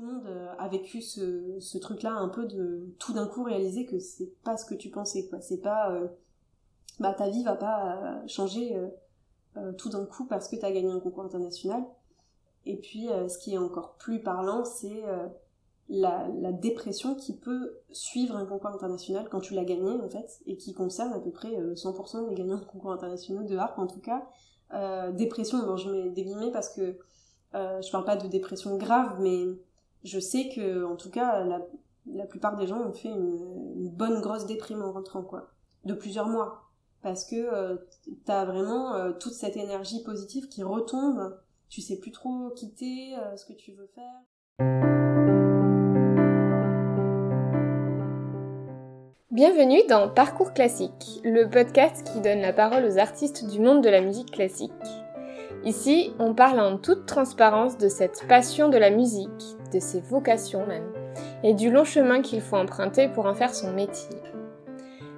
tout le monde a vécu ce, truc-là un peu de tout d'un coup réaliser que c'est pas ce que tu pensais, quoi. C'est pas, bah ta vie va pas changer tout d'un coup parce que t'as gagné un concours international. Et puis, ce qui est encore plus parlant, c'est la, dépression qui peut suivre un concours international quand tu l'as gagné en fait et qui concerne à peu près 100% des gagnants de concours internationaux de harpe en tout cas euh, dépression bon je mets des guillemets parce que euh, je parle pas de dépression grave mais je sais que en tout cas la, plupart des gens ont fait une, une, bonne grosse déprime en rentrant quoi. De plusieurs mois. Parce que euh, t'as vraiment euh, toute cette énergie positive qui retombe. Tu sais plus trop quitter euh, ce que tu veux faire. Bienvenue dans Parcours classique, le podcast qui donne la parole aux artistes du monde de la musique classique. Ici, on parle en toute transparence de cette passion de la musique, de ses vocations même, et du long chemin qu'il faut emprunter pour en faire son métier.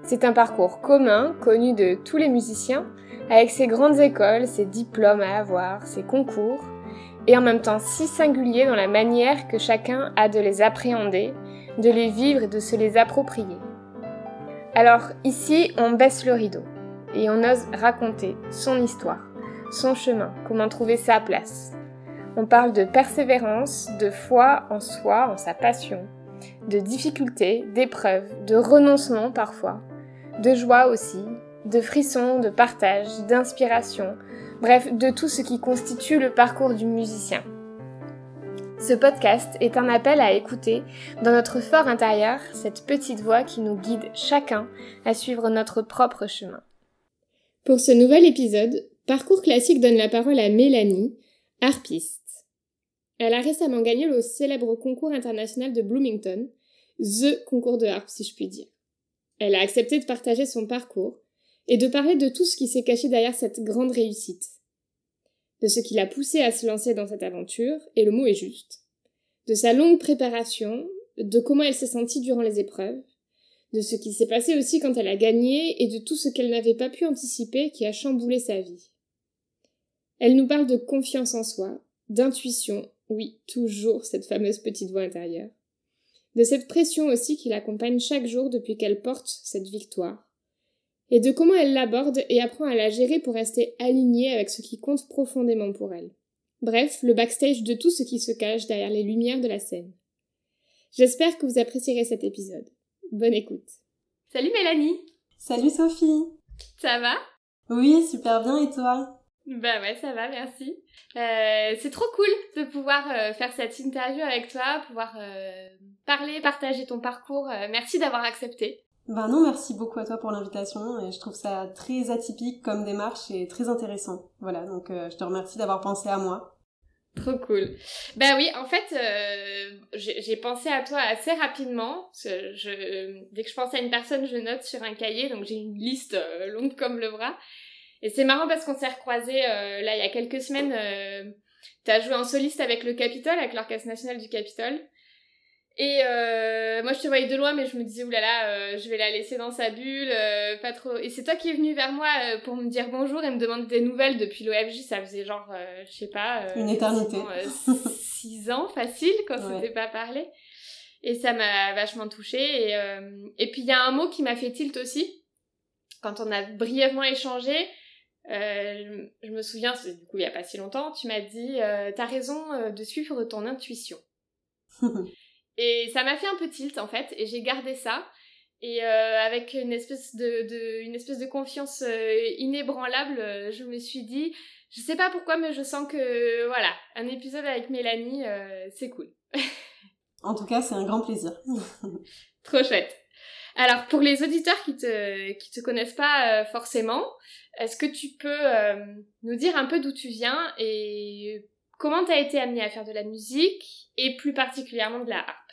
C'est un parcours commun, connu de tous les musiciens, avec ses grandes écoles, ses diplômes à avoir, ses concours, et en même temps si singulier dans la manière que chacun a de les appréhender, de les vivre et de se les approprier. Alors ici, on baisse le rideau et on ose raconter son histoire, son chemin, comment trouver sa place. On parle de persévérance, de foi en soi, en sa passion, de difficultés, d'épreuves, de renoncement parfois, de joie aussi, de frissons, de partage, d'inspiration, bref, de tout ce qui constitue le parcours du musicien. Ce podcast est un appel à écouter dans notre fort intérieur cette petite voix qui nous guide chacun à suivre notre propre chemin. Pour ce nouvel épisode, Parcours classique donne la parole à Mélanie, harpiste. Elle a récemment gagné le célèbre concours international de Bloomington, THE concours de harpe si je puis dire. Elle a accepté de partager son parcours et de parler de tout ce qui s'est caché derrière cette grande réussite de ce qui l'a poussée à se lancer dans cette aventure, et le mot est juste, de sa longue préparation, de comment elle s'est sentie durant les épreuves, de ce qui s'est passé aussi quand elle a gagné et de tout ce qu'elle n'avait pas pu anticiper qui a chamboulé sa vie. Elle nous parle de confiance en soi, d'intuition, oui, toujours cette fameuse petite voix intérieure, de cette pression aussi qui l'accompagne chaque jour depuis qu'elle porte cette victoire, et de comment elle l'aborde et apprend à la gérer pour rester alignée avec ce qui compte profondément pour elle. Bref, le backstage de tout ce qui se cache derrière les lumières de la scène. J'espère que vous apprécierez cet épisode. Bonne écoute. Salut Mélanie Salut Sophie Ça va? Oui, super bien et toi? Bah ouais, ça va, merci. Euh, c'est trop cool de pouvoir euh, faire cette interview avec toi, pouvoir euh, parler, partager ton parcours. merci d'avoir accepté. Ben non, merci beaucoup à toi pour l'invitation et je trouve ça très atypique comme démarche et très intéressant. Voilà, donc je te remercie d'avoir pensé à moi. Trop cool. Ben oui, en fait, euh, j'ai pensé à toi assez rapidement. Je, dès que je pense à une personne, je note sur un cahier, donc j'ai une liste euh, longue comme le bras. Et c'est marrant parce qu'on s'est recroisés là il y a quelques semaines. T'as joué en soliste avec le Capitole, avec l'Orchestre National du Capitole. Et euh, moi, je te voyais de loin, mais je me disais, oulala, euh, je vais la laisser dans sa bulle, euh, pas trop. Et c'est toi qui es venu vers moi euh, pour me dire bonjour et me demander des nouvelles depuis l'OFJ. Ça faisait genre, euh, je sais pas, une éternité, six ans facile quand on s'était pas parlé. Et ça m'a vachement touchée. Et, et puis il y a un mot qui m'a fait tilt aussi quand on a brièvement échangé. Je me souviens, du coup il y a pas si longtemps, tu m'as dit, t'as raison de suivre ton intuition. Et ça m'a fait un peu tilt en fait, et j'ai gardé ça. Et euh, avec une espèce de, de, une espèce de confiance euh, inébranlable, euh, je me suis dit, je sais pas pourquoi, mais je sens que voilà, un épisode avec Mélanie, c'est cool. en tout cas, c'est un grand plaisir. Trop chouette. Alors pour les auditeurs qui te te connaissent pas forcément, est-ce que tu peux nous dire un peu d'où tu viens et comment tu as été amenée à faire de la musique et plus particulièrement de la harpe?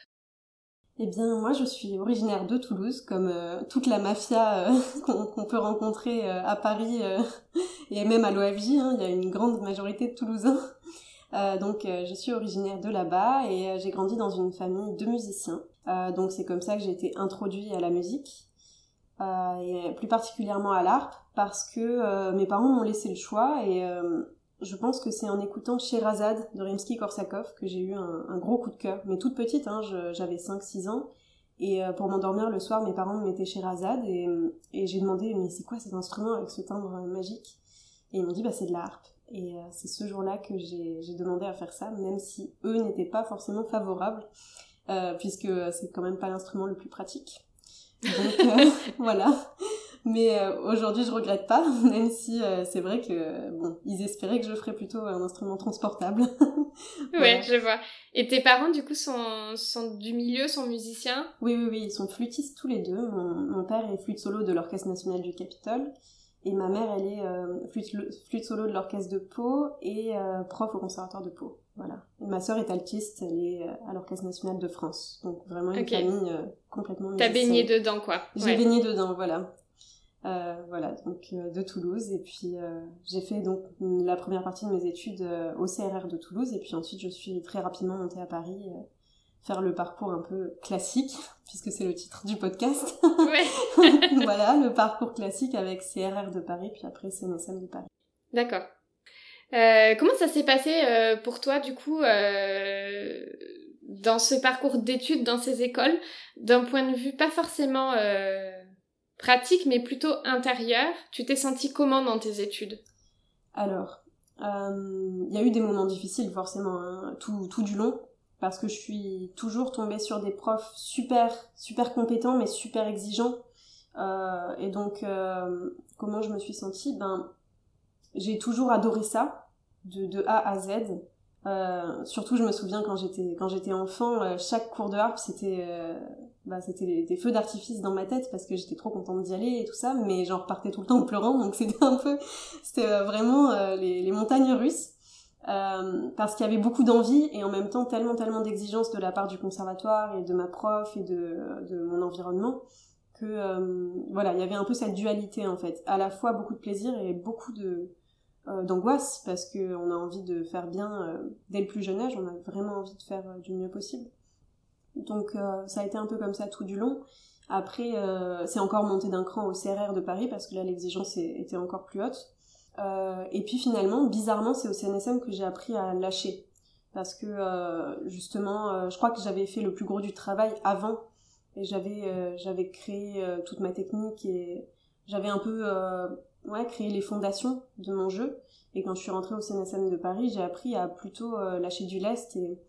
Eh bien, moi, je suis originaire de Toulouse, comme euh, toute la mafia euh, qu'on peut rencontrer euh, à Paris et même à l'OFJ. Hein, il y a une grande majorité de Toulousains. donc, je suis originaire de là-bas et j'ai grandi dans une famille de musiciens. Donc, c'est comme ça que j'ai été introduite à la musique et plus particulièrement à l'harpe parce que mes parents m'ont laissé le choix et je pense que c'est en écoutant Sherazade de Rimsky-Korsakov que j'ai eu un, gros coup de cœur. Mais toute petite, hein, j'avais 5-6 ans. Et euh, pour m'endormir le soir, mes parents me mettaient Sherazade et, et j'ai demandé mais c'est quoi cet instrument avec ce timbre magique? Et ils m'ont dit bah c'est de la harpe. Et euh, c'est ce jour-là que j'ai demandé à faire ça, même si eux n'étaient pas forcément favorables, euh, puisque c'est quand même pas l'instrument le plus pratique. Donc voilà. Mais euh, aujourd'hui, je regrette pas, même si euh, c'est vrai que bon, ils espéraient que je ferais plutôt un instrument transportable. Ouais, je vois. Et tes parents, du coup, sont, sont du milieu, sont musiciens? Oui, oui, oui, ils sont flûtistes tous les deux. Mon, père est flûte solo de l'Orchestre national du Capitole. Et ma mère, elle est euh, flûte, solo de l'Orchestre de Pau et prof au Conservatoire de Pau. Voilà. Et ma sœur est altiste, elle est à l'Orchestre national de France. Donc vraiment une famille complètement musicienne. T'as baigné dedans, quoi. J'ai baigné dedans, voilà. Euh, voilà, donc euh, de Toulouse. Et puis euh, j'ai fait donc la première partie de mes études au CRR de Toulouse. Et puis ensuite, je suis très rapidement montée à Paris faire le parcours un peu classique, puisque c'est le titre du podcast. voilà, le parcours classique avec CRR de Paris, puis après CNSM de Paris. D'accord. Euh, comment ça s'est passé euh, pour toi, du coup, euh, dans ce parcours d'études, dans ces écoles, d'un point de vue pas forcément pratique, mais plutôt intérieure. Tu t'es senti comment dans tes études? Alors, il y a eu des moments difficiles forcément, hein, tout, tout du long, parce que je suis toujours tombée sur des profs super, super compétents, mais super exigeants. Et donc, comment je me suis sentie? Ben, j'ai toujours adoré ça, de, de A à Z. Euh, surtout, je me souviens quand j'étais quand j'étais enfant, euh, chaque cours de harpe c'était euh, bah, c'était des feux d'artifice dans ma tête parce que j'étais trop contente d'y aller et tout ça, mais j'en repartais tout le temps en pleurant, donc c'était un peu c'était vraiment les, les, montagnes russes parce qu'il y avait beaucoup d'envie et en même temps tellement tellement d'exigences de la part du conservatoire et de ma prof et de de mon environnement que voilà il y avait un peu cette dualité en fait, à la fois beaucoup de plaisir et beaucoup de d'angoisse parce qu'on a envie de faire bien euh, dès le plus jeune âge, on a vraiment envie de faire euh, du mieux possible. Donc ça a été un peu comme ça tout du long. Après, c'est encore monté d'un cran au CRR de Paris parce que là l'exigence était encore plus haute. et puis finalement, bizarrement, c'est au CNSM que j'ai appris à lâcher. Parce que justement, je crois que j'avais fait le plus gros du travail avant. Et j'avais j'avais créé toute ma technique et j'avais un peu ouais, créer les fondations de mon jeu. Et quand je suis rentrée au CNSM de Paris, j'ai appris à plutôt euh, lâcher du lest et,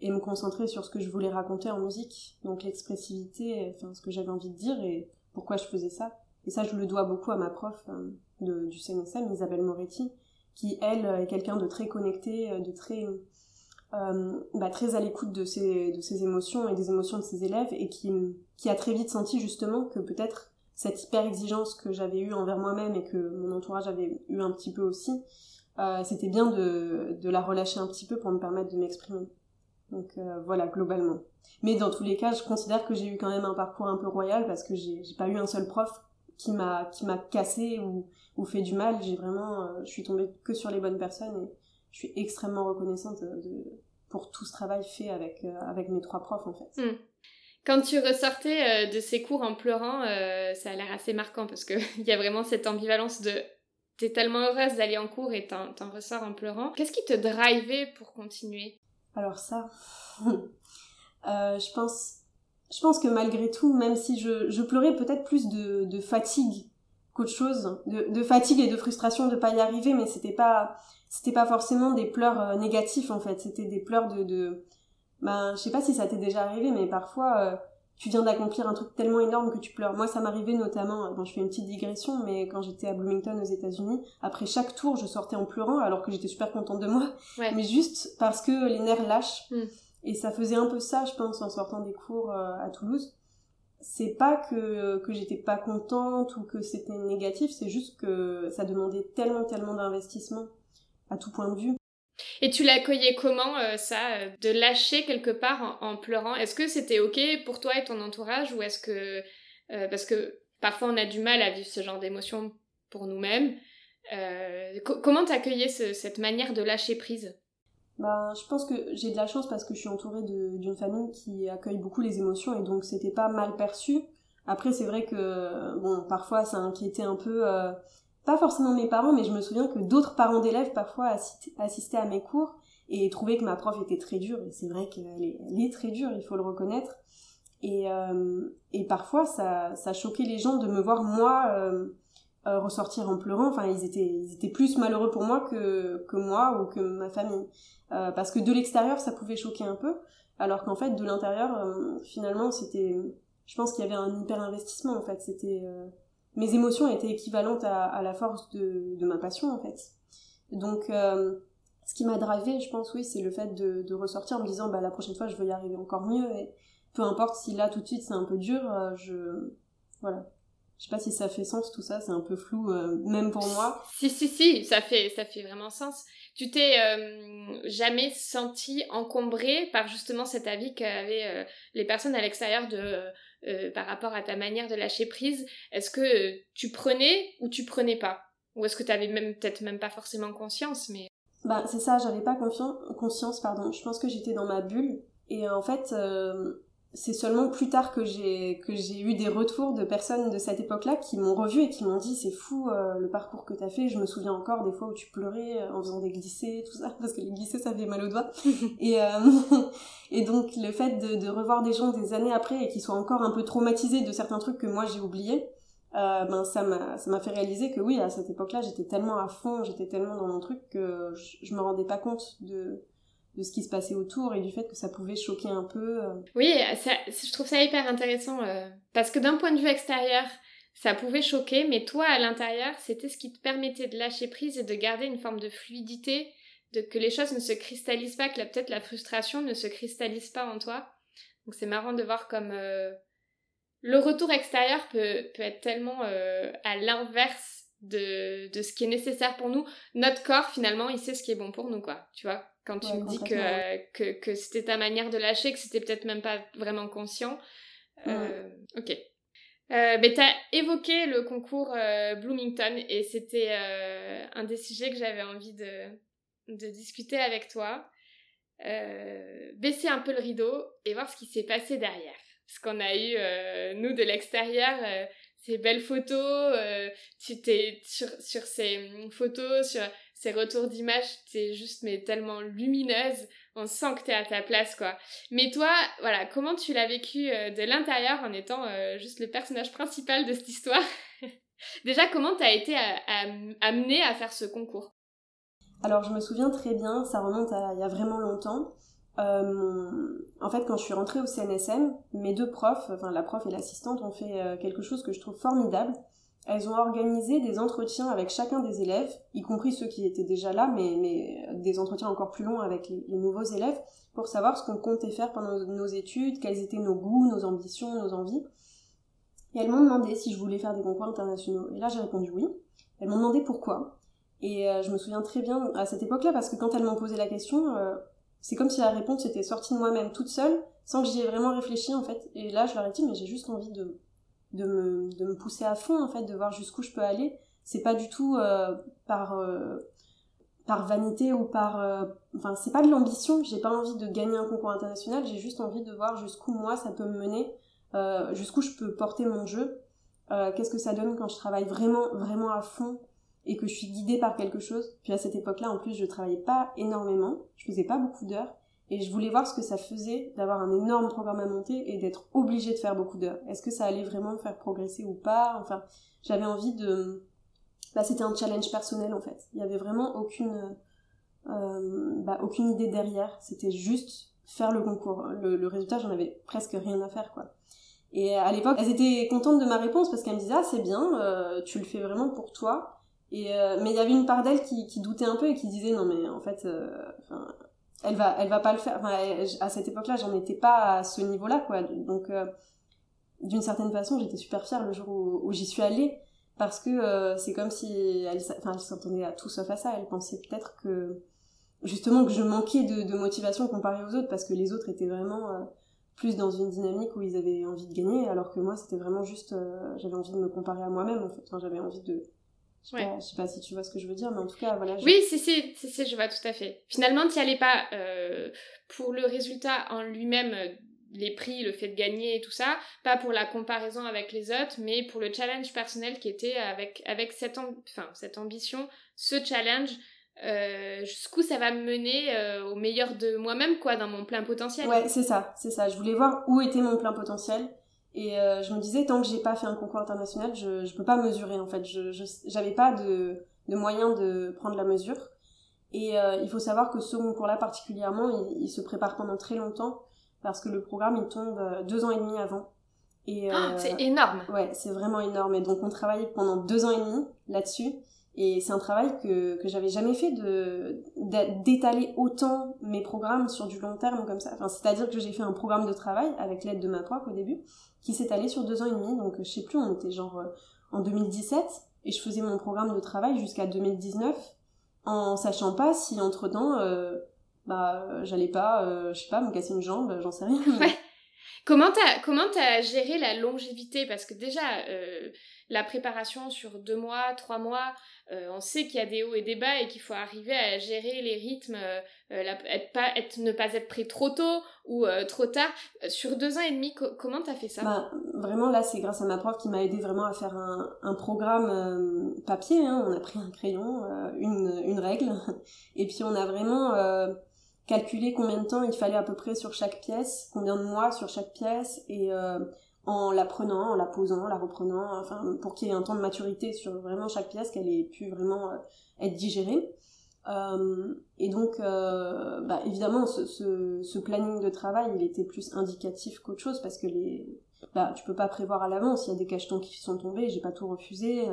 et me concentrer sur ce que je voulais raconter en musique. Donc l'expressivité, enfin ce que j'avais envie de dire et pourquoi je faisais ça. Et ça, je le dois beaucoup à ma prof euh, de, du CNSM, Isabelle Moretti, qui, elle, est quelqu'un de très connecté, euh, de très... bah, très à l'écoute de ses, de ses émotions et des émotions de ses élèves et qui, qui a très vite senti justement que peut-être cette hyper exigence que j'avais eue envers moi-même et que mon entourage avait eu un petit peu aussi, euh, c'était bien de, la relâcher un petit peu pour me permettre de m'exprimer. Donc euh, voilà, globalement. Mais dans tous les cas, je considère que j'ai eu quand même un parcours un peu royal parce que j'ai pas eu un seul prof qui m'a qui m'a cassé ou, ou fait du mal. J'ai vraiment, euh, je suis tombée que sur les bonnes personnes et je suis extrêmement reconnaissante pour tout ce travail fait avec avec mes trois profs en fait. Hmm. Quand tu ressortais euh, de ces cours en pleurant, euh, ça a l'air assez marquant parce qu'il y a vraiment cette ambivalence de t'es tellement heureuse d'aller en cours et t'en ressors en pleurant. Qu'est-ce qui te drivait pour continuer? Alors ça, euh, je pense, je pense que malgré tout, même si je, pleurais peut-être plus de, fatigue qu'autre chose, de, de, fatigue et de frustration de pas y arriver, mais c'était pas, c'était pas forcément des pleurs négatifs en fait, c'était des pleurs de, de ben je sais pas si ça t'est déjà arrivé mais parfois euh, tu viens d'accomplir un truc tellement énorme que tu pleures. Moi ça m'arrivait notamment quand je fais une petite digression mais quand j'étais à Bloomington aux États-Unis après chaque tour je sortais en pleurant alors que j'étais super contente de moi. Mais juste parce que les nerfs lâchent. Mm. et ça faisait un peu ça je pense en sortant des cours euh, à Toulouse. C'est pas que que j'étais pas contente ou que c'était négatif c'est juste que ça demandait tellement tellement d'investissement à tout point de vue et tu l'accueillais comment, euh, ça, euh, de lâcher quelque part en, pleurant? Est-ce que c'était OK pour toi et ton entourage ou est-ce que... Euh, parce que parfois on a du mal à vivre ce genre d'émotions pour nous-mêmes. comment t'accueillais cette manière de lâcher prise? Ben, je pense que j'ai de la chance parce que je suis entourée d'une famille qui accueille beaucoup les émotions et donc c'était pas mal perçu. Après, c'est vrai que, bon, parfois ça inquiétait un peu pas forcément mes parents, mais je me souviens que d'autres parents d'élèves parfois assistaient à mes cours et trouvaient que ma prof était très dure. Et c'est vrai qu'elle est, très dure, il faut le reconnaître. Et, euh, et parfois, ça, ça choquait les gens de me voir, moi, euh, euh, ressortir en pleurant. Enfin, ils étaient, ils étaient plus malheureux pour moi que, que moi ou que ma famille. Parce que de l'extérieur, ça pouvait choquer un peu. Alors qu'en fait, de l'intérieur, finalement, c'était... Je pense qu'il y avait un hyper investissement, en fait. C'était... mes émotions étaient équivalentes à, la force de, ma passion, en fait. Donc... ce qui m'a drivé, je pense, oui, c'est le fait de, ressortir en me disant, bah, la prochaine fois, je veux y arriver encore mieux. Peu importe si là tout de suite c'est un peu dur, euh, je voilà. Je sais pas si ça fait sens tout ça, c'est un peu flou euh, même pour moi. Si si si, ça fait ça fait vraiment sens. Tu t'es euh, jamais senti encombré par justement cet avis qu'avaient les personnes à l'extérieur de par rapport à ta manière de lâcher prise. Est-ce que tu prenais ou tu prenais pas? Ou est-ce que tu avais même peut-être même pas forcément conscience mais bah c'est ça, j'avais pas conscience pardon. Je pense que j'étais dans ma bulle et en fait c'est seulement plus tard que j'ai que j'ai eu des retours de personnes de cette époque-là qui m'ont revu et qui m'ont dit c'est fou euh, le parcours que t'as fait. Je me souviens encore des fois où tu pleurais euh, en faisant des glissés, tout ça, parce que les glissés ça fait mal aux doigts. et euh, et donc le fait de, de, revoir des gens des années après et qui soient encore un peu traumatisés de certains trucs que moi j'ai oubliés, ben ça m'a ça m'a fait réaliser que oui à cette époque-là j'étais tellement à fond, j'étais tellement dans mon truc que je, je me rendais pas compte de de ce qui se passait autour et du fait que ça pouvait choquer un peu. Euh. Oui, je trouve ça hyper intéressant euh, parce que d'un point de vue extérieur, ça pouvait choquer, mais toi à l'intérieur, c'était ce qui te permettait de lâcher prise et de garder une forme de fluidité, de que les choses ne se cristallisent pas, que peut-être la frustration ne se cristallise pas en toi. Donc c'est marrant de voir comme euh, le retour extérieur peut, peut être tellement à l'inverse de, de ce qui est nécessaire pour nous. Notre corps, finalement, il sait ce qui est bon pour nous, quoi. Tu vois quand tu me dis que, que, que c'était ta manière de lâcher, que c'était peut-être même pas vraiment conscient. Euh, ok. Euh, mais t'as évoqué le concours euh, Bloomington et c'était euh, un des sujets que j'avais envie de, de discuter avec toi. Euh, baisser un peu le rideau et voir ce qui s'est passé derrière. Parce qu'on a eu, nous, de l'extérieur, ces belles photos, tu t'es sur, sur ces photos, sur ces retours d'images, t'es juste mais tellement lumineuse, on sent que t'es à ta place quoi. Mais toi, voilà, comment tu l'as vécu euh, de l'intérieur en étant euh, juste le personnage principal de cette histoire? Déjà, comment t'as été amené à faire ce concours? Alors, je me souviens très bien, ça remonte à il y a vraiment longtemps. Euh, en fait, quand je suis rentrée au CNSM, mes deux profs, enfin la prof et l'assistante, ont fait quelque chose que je trouve formidable elles ont organisé des entretiens avec chacun des élèves, y compris ceux qui étaient déjà là, mais, des entretiens encore plus longs avec les, nouveaux élèves, pour savoir ce qu'on comptait faire pendant nos études, quels étaient nos goûts, nos ambitions, nos envies. Et elles m'ont demandé si je voulais faire des concours internationaux. Et là, j'ai répondu oui. Elles m'ont demandé pourquoi. Et euh, je me souviens très bien à cette époque-là, parce que quand elles m'ont posé la question, euh, c'est comme si la réponse était sortie de moi-même toute seule, sans que j'y ai vraiment réfléchi en fait. Et là, je leur ai dit, mais j'ai juste envie de de me, pousser à fond en fait, de voir jusqu'où je peux aller. C'est pas du tout euh, par euh, par vanité ou par euh, enfin c'est pas de l'ambition. J'ai pas envie de gagner un concours international. J'ai juste envie de voir jusqu'où moi ça peut me mener, jusqu'où je peux porter mon jeu. Qu'est-ce que ça donne quand je travaille vraiment vraiment à fond et que je suis guidée par quelque chose. Puis à cette époque-là, en plus, je travaillais pas énormément, je faisais pas beaucoup d'heures, et je voulais voir ce que ça faisait d'avoir un énorme programme à monter et d'être obligé de faire beaucoup d'heures. Est-ce que ça allait vraiment me faire progresser ou pas? Enfin, j'avais envie de... Bah, c'était un challenge personnel en fait. Il y avait vraiment aucune, euh, bah, aucune idée derrière. C'était juste faire le concours. Le, résultat, j'en avais presque rien à faire quoi. Et à l'époque, elles étaient contentes de ma réponse parce qu'elles me disaient ah c'est bien, euh, tu le fais vraiment pour toi. Et euh, mais il y avait une part d'elles qui, qui doutait un peu et qui disait non mais en fait, enfin elle va elle va pas le faire. Enfin, à cette époque-là j'en étais pas à ce niveau-là quoi. Donc euh, d'une certaine façon j'étais super fière le jour où, j'y suis allée. Parce que euh, c'est comme si elle enfin s'entendait à tout sauf à ça. Elle pensait peut-être que justement que je manquais de, motivation comparé aux autres. Parce que les autres étaient vraiment euh, plus dans une dynamique où ils avaient envie de gagner. Alors que moi c'était vraiment juste j'avais envie de me comparer à moi-même en fait. Enfin, j'avais envie de je, ouais. sais pas si tu vois ce que je veux dire, mais en tout cas, voilà. Oui, si, si, si, si, je vois tout à fait. Finalement, tu n'y allais pas euh, pour le résultat en lui-même les prix, le fait de gagner et tout ça, pas pour la comparaison avec les autres, mais pour le challenge personnel qui était avec, avec cette, enfin, cette ambition, ce challenge, euh, jusqu'où ça va me mener euh, au meilleur de moi-même, quoi, dans mon plein potentiel. Ouais, c'est ça, c'est ça. Je voulais voir où était mon plein potentiel. Et euh, je me disais, tant que j'ai pas fait un concours international, je, je peux pas mesurer, en fait. Je, j'avais pas de, de moyen de prendre la mesure. Et euh, il faut savoir que ce concours-là particulièrement, il, il, se prépare pendant très longtemps parce que le programme il tombe euh, deux ans et demi avant. Et euh, c'est énorme. Ouais, c'est vraiment énorme. Et donc on travaille pendant deux ans et demi là-dessus. Et c'est un travail que, que j'avais jamais fait de d'étaler autant mes programmes sur du long terme comme ça. Enfin, c'est-à-dire que j'ai fait un programme de travail avec l'aide de ma prof au début, qui allé sur deux ans et demi. Donc je sais plus, on était genre en 2017 et je faisais mon programme de travail jusqu'à 2019 en sachant pas si entre temps euh, bah j'allais pas euh, je sais pas me casser une jambe j'en sais rien comment t'as comment t'as géré la longévité? Parce que déjà euh, la préparation sur deux mois trois mois on sait qu'il y a des hauts et des bas et qu'il faut arriver à gérer les rythmes être pas être ne pas être prêt trop tôt ou trop tard sur deux ans et demi comment t'as fait ça? Bah, vraiment là c'est grâce à ma prof qui m'a aidé vraiment à faire un, un programme papier hein. on a pris un crayon une, une règle. Et puis on a vraiment euh, calculé combien de temps il fallait à peu près sur chaque pièce, combien de mois sur chaque pièce, et euh, en la prenant, en la posant, en la reprenant, enfin pour qu'il y ait un temps de maturité sur vraiment chaque pièce, qu'elle ait pu vraiment euh, être digérée. et donc, bah, évidemment, ce, ce, ce, planning de travail, il était plus indicatif qu'autre chose parce que les, bah, tu peux pas prévoir à l'avance. Il y a des cachetons qui sont tombés, j'ai pas tout refusé.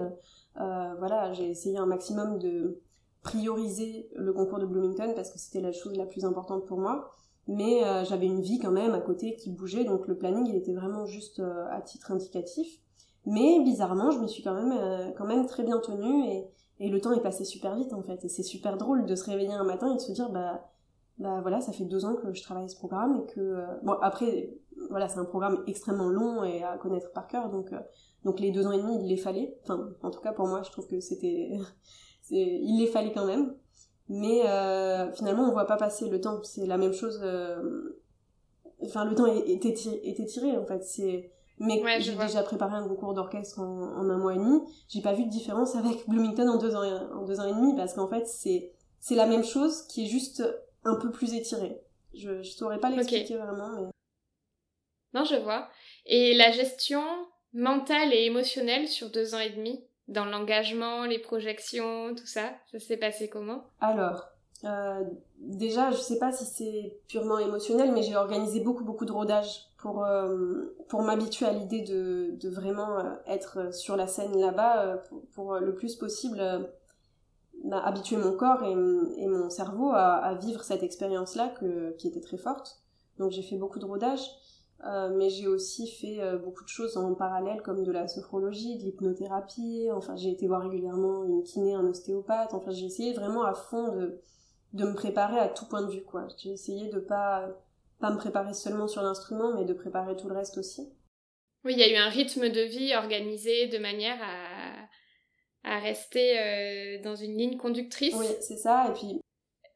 Euh, voilà, j'ai essayé un maximum de prioriser le concours de Bloomington parce que c'était la chose la plus importante pour moi. Mais euh, j'avais une vie quand même à côté qui bougeait, donc le planning il était vraiment juste euh, à titre indicatif. Mais bizarrement, je me suis quand même, quand même très bien tenue et, et le temps est passé super vite en fait. Et c'est super drôle de se réveiller un matin et de se dire bah bah voilà, ça fait deux ans que je travaille ce programme et que bon après voilà c'est un programme extrêmement long et à connaître par cœur donc donc les deux ans et demi, il les fallait. Enfin, en tout cas pour moi, je trouve que c'était, il les fallait quand même. Mais euh, finalement, on voit pas passer le temps. C'est la même chose. Euh, enfin, le temps était était tiré en fait. C'est mais j'ai déjà préparé un concours d'orchestre en, un mois et demi. J'ai pas vu de différence avec Bloomington en deux ans, et, en deux ans et demi parce qu'en fait, c'est c'est la même chose qui est juste un peu plus étirée. Je je saurais pas l'expliquer vraiment, mais non, je vois. Et la gestion mental et émotionnel sur deux ans et demi? Dans l'engagement, les projections, tout ça Ça s'est passé comment? Alors, euh, déjà, je sais pas si c'est purement émotionnel, mais j'ai organisé beaucoup, beaucoup de rodage pour, euh, pour m'habituer à l'idée de, de vraiment euh, être sur la scène là-bas pour, le plus possible bah, habituer mon corps et, et mon cerveau à, à vivre cette expérience-là qui était très forte. Donc j'ai fait beaucoup de rodage. Euh, mais j'ai aussi fait euh, beaucoup de choses en parallèle comme de la sophrologie, de l'hypnothérapie, enfin j'ai été voir régulièrement une kiné, un ostéopathe, enfin j'ai essayé vraiment à fond de, de me préparer à tout point de vue quoi. J'ai essayé de pas pas me préparer seulement sur l'instrument mais de préparer tout le reste aussi. Oui, il y a eu un rythme de vie organisé de manière à, à rester euh, dans une ligne conductrice. Oui, c'est ça. Et puis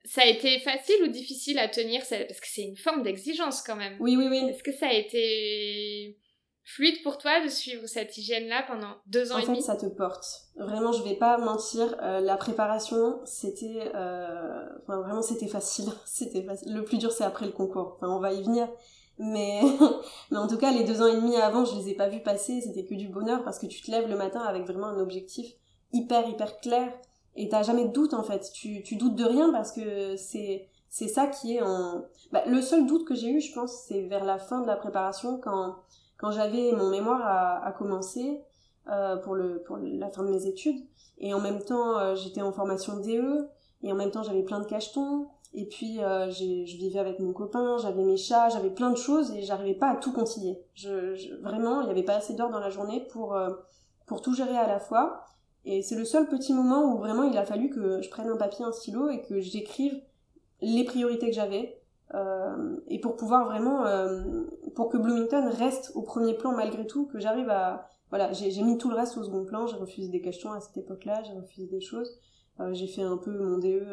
ça a été facile ou difficile à tenir Parce que c'est une forme d'exigence quand même. Oui, oui, oui. Est-ce que ça a été fluide pour toi de suivre cette hygiène-là pendant deux ans et demi? En fait, ça te porte. Vraiment, je vais pas mentir, euh, la préparation, c'était... Euh, enfin, vraiment, c'était facile. c'était facile. Le plus dur, c'est après le concours. Enfin, on va y venir. Mais... Mais en tout cas, les deux ans et demi avant, je les ai pas vus passer. C'était que du bonheur parce que tu te lèves le matin avec vraiment un objectif hyper, hyper clair et t'as jamais de doute en fait. Tu, tu doutes de rien parce que c'est c'est ça qui est en. Bah, le seul doute que j'ai eu, je pense, c'est vers la fin de la préparation quand quand j'avais mon mémoire à, à commencer euh, pour le pour la fin de mes études et en même temps euh, j'étais en formation DE et en même temps j'avais plein de cachetons et puis euh, je vivais avec mon copain, j'avais mes chats, j'avais plein de choses et j'arrivais pas à tout concilier. Je, je vraiment, il y avait pas assez d'heures dans la journée pour euh, pour tout gérer à la fois. Et c'est le seul petit moment où vraiment il a fallu que je prenne un papier, un stylo et que j'écrive les priorités que j'avais. Euh, et pour pouvoir vraiment, euh, pour que Bloomington reste au premier plan malgré tout, que j'arrive à... Voilà, j'ai mis tout le reste au second plan, j'ai refusé des questions à cette époque-là, j'ai refusé des choses. j'ai fait un peu mon DE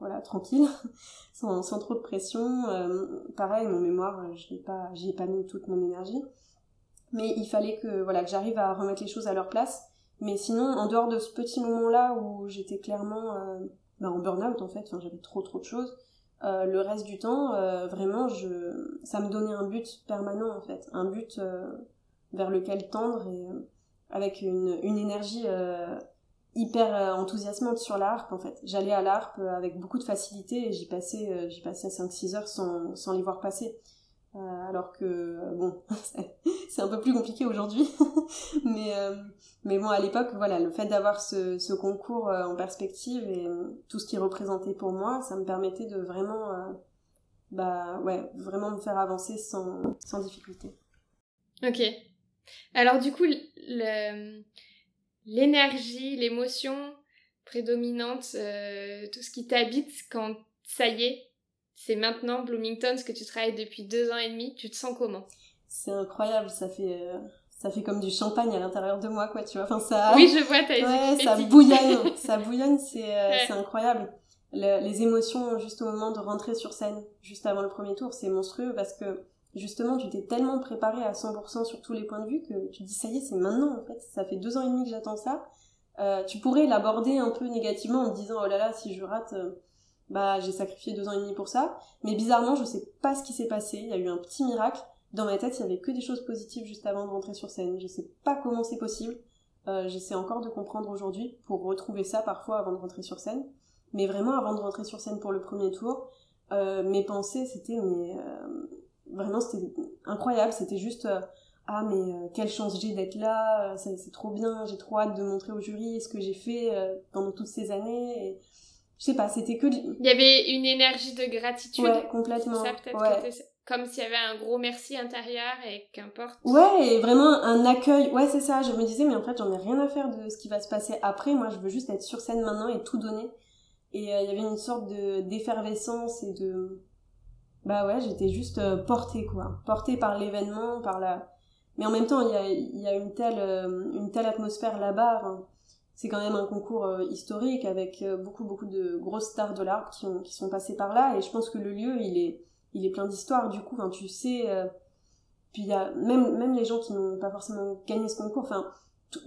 voilà tranquille sans, sans, trop de pression pareil mon mémoire je n'ai pas j'y ai pas mis toute mon énergie mais il fallait que voilà que j'arrive à remettre les choses à leur place mais sinon en dehors de ce petit moment là où j'étais clairement bah, en burn-out en fait j'avais trop trop de choses euh, le reste du temps, euh, vraiment, je, ça me donnait un but permanent en fait, un but euh, vers lequel tendre et avec une, une énergie hyper enthousiasmante sur la harpe en fait. J'allais à la avec beaucoup de facilité et j'y passais, j'y passais 5-6 heures sans, sans les voir passer. Euh, alors que bon c'est un peu plus compliqué aujourd'hui. Mais euh, mais bon à l'époque voilà le fait d'avoir ce, concours euh, en perspective et tout ce qui représentait pour moi ça me permettait de vraiment bah ouais vraiment me faire avancer sans sans difficulté. Ok. Alors du coup l'énergie l'émotion prédominante tout ce qui t'habite quand ça y est c'est maintenant Bloomington, ce que tu travailles depuis deux ans et demi. Tu te sens comment? C'est incroyable, ça fait, euh, ça fait comme du champagne à l'intérieur de moi, quoi, tu vois. Enfin, ça... Oui, je vois, t'as ouais, ça bouillonne, ça bouillonne, c'est euh, incroyable. les émotions, juste au moment de rentrer sur scène, juste avant le premier tour, c'est monstrueux parce que justement, tu t'es tellement préparé à 100% sur tous les points de vue que tu dis, ça y est, c'est maintenant, en fait. Ça fait deux ans et demi que j'attends ça. Euh, tu pourrais l'aborder un peu négativement en te disant, oh là là, si je rate bah j'ai sacrifié deux ans et demi pour ça. Mais bizarrement, je sais pas ce qui s'est passé. Il y a eu un petit miracle. Dans ma tête, il y avait que des choses positives juste avant de rentrer sur scène. Je sais pas comment c'est possible. Euh, J'essaie encore de comprendre aujourd'hui pour retrouver ça parfois avant de rentrer sur scène. Mais vraiment, avant de rentrer sur scène pour le premier tour, euh, mes pensées, c'était mais euh, vraiment c'était incroyable. C'était juste euh, ah mais quelle chance j'ai d'être là, c'est trop bien, j'ai trop hâte de montrer au jury ce que j'ai fait pendant toutes ces années. Je sais pas, c'était que... Il y avait une énergie de gratitude. Ouais, complètement. Ça, peut-être comme s'il y avait un gros merci intérieur et qu'importe. Ouais, et vraiment un accueil. Ouais, c'est ça. Je me disais, mais en fait, j'en ai rien à faire de ce qui va se passer après. Moi, je veux juste être sur scène maintenant et tout donner. Et euh, il y avait une sorte de d'effervescence et de... Bah ouais, j'étais juste euh, portée, quoi. Portée par l'événement, par la... Mais en même temps, il y a, y a une, telle, euh, une telle atmosphère là-bas. C'est quand même un concours euh, historique avec euh, beaucoup beaucoup de grosses stars de l'art qui, qui sont passées par là. Et je pense que le lieu il est il est plein d'histoires. Du coup enfin, tu sais euh, puis il y a même même les gens qui n'ont pas forcément gagné ce concours enfin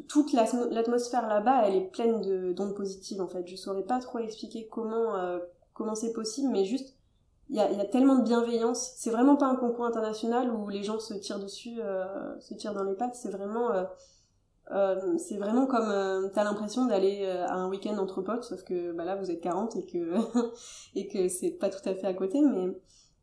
toute l'atmosphère là-bas elle est pleine de d'ondes positives en fait. Je saurais pas trop expliquer comment comment c'est possible mais juste il y a, y a, tellement de bienveillance. C'est vraiment pas un concours international où les gens se tirent dessus se tirent dans les pattes. C'est vraiment euh, c'est vraiment comme euh, t'as l'impression d'aller euh, à un week-end entre potes, sauf que bah là vous êtes 40 et que et que c'est pas tout à fait à côté, mais.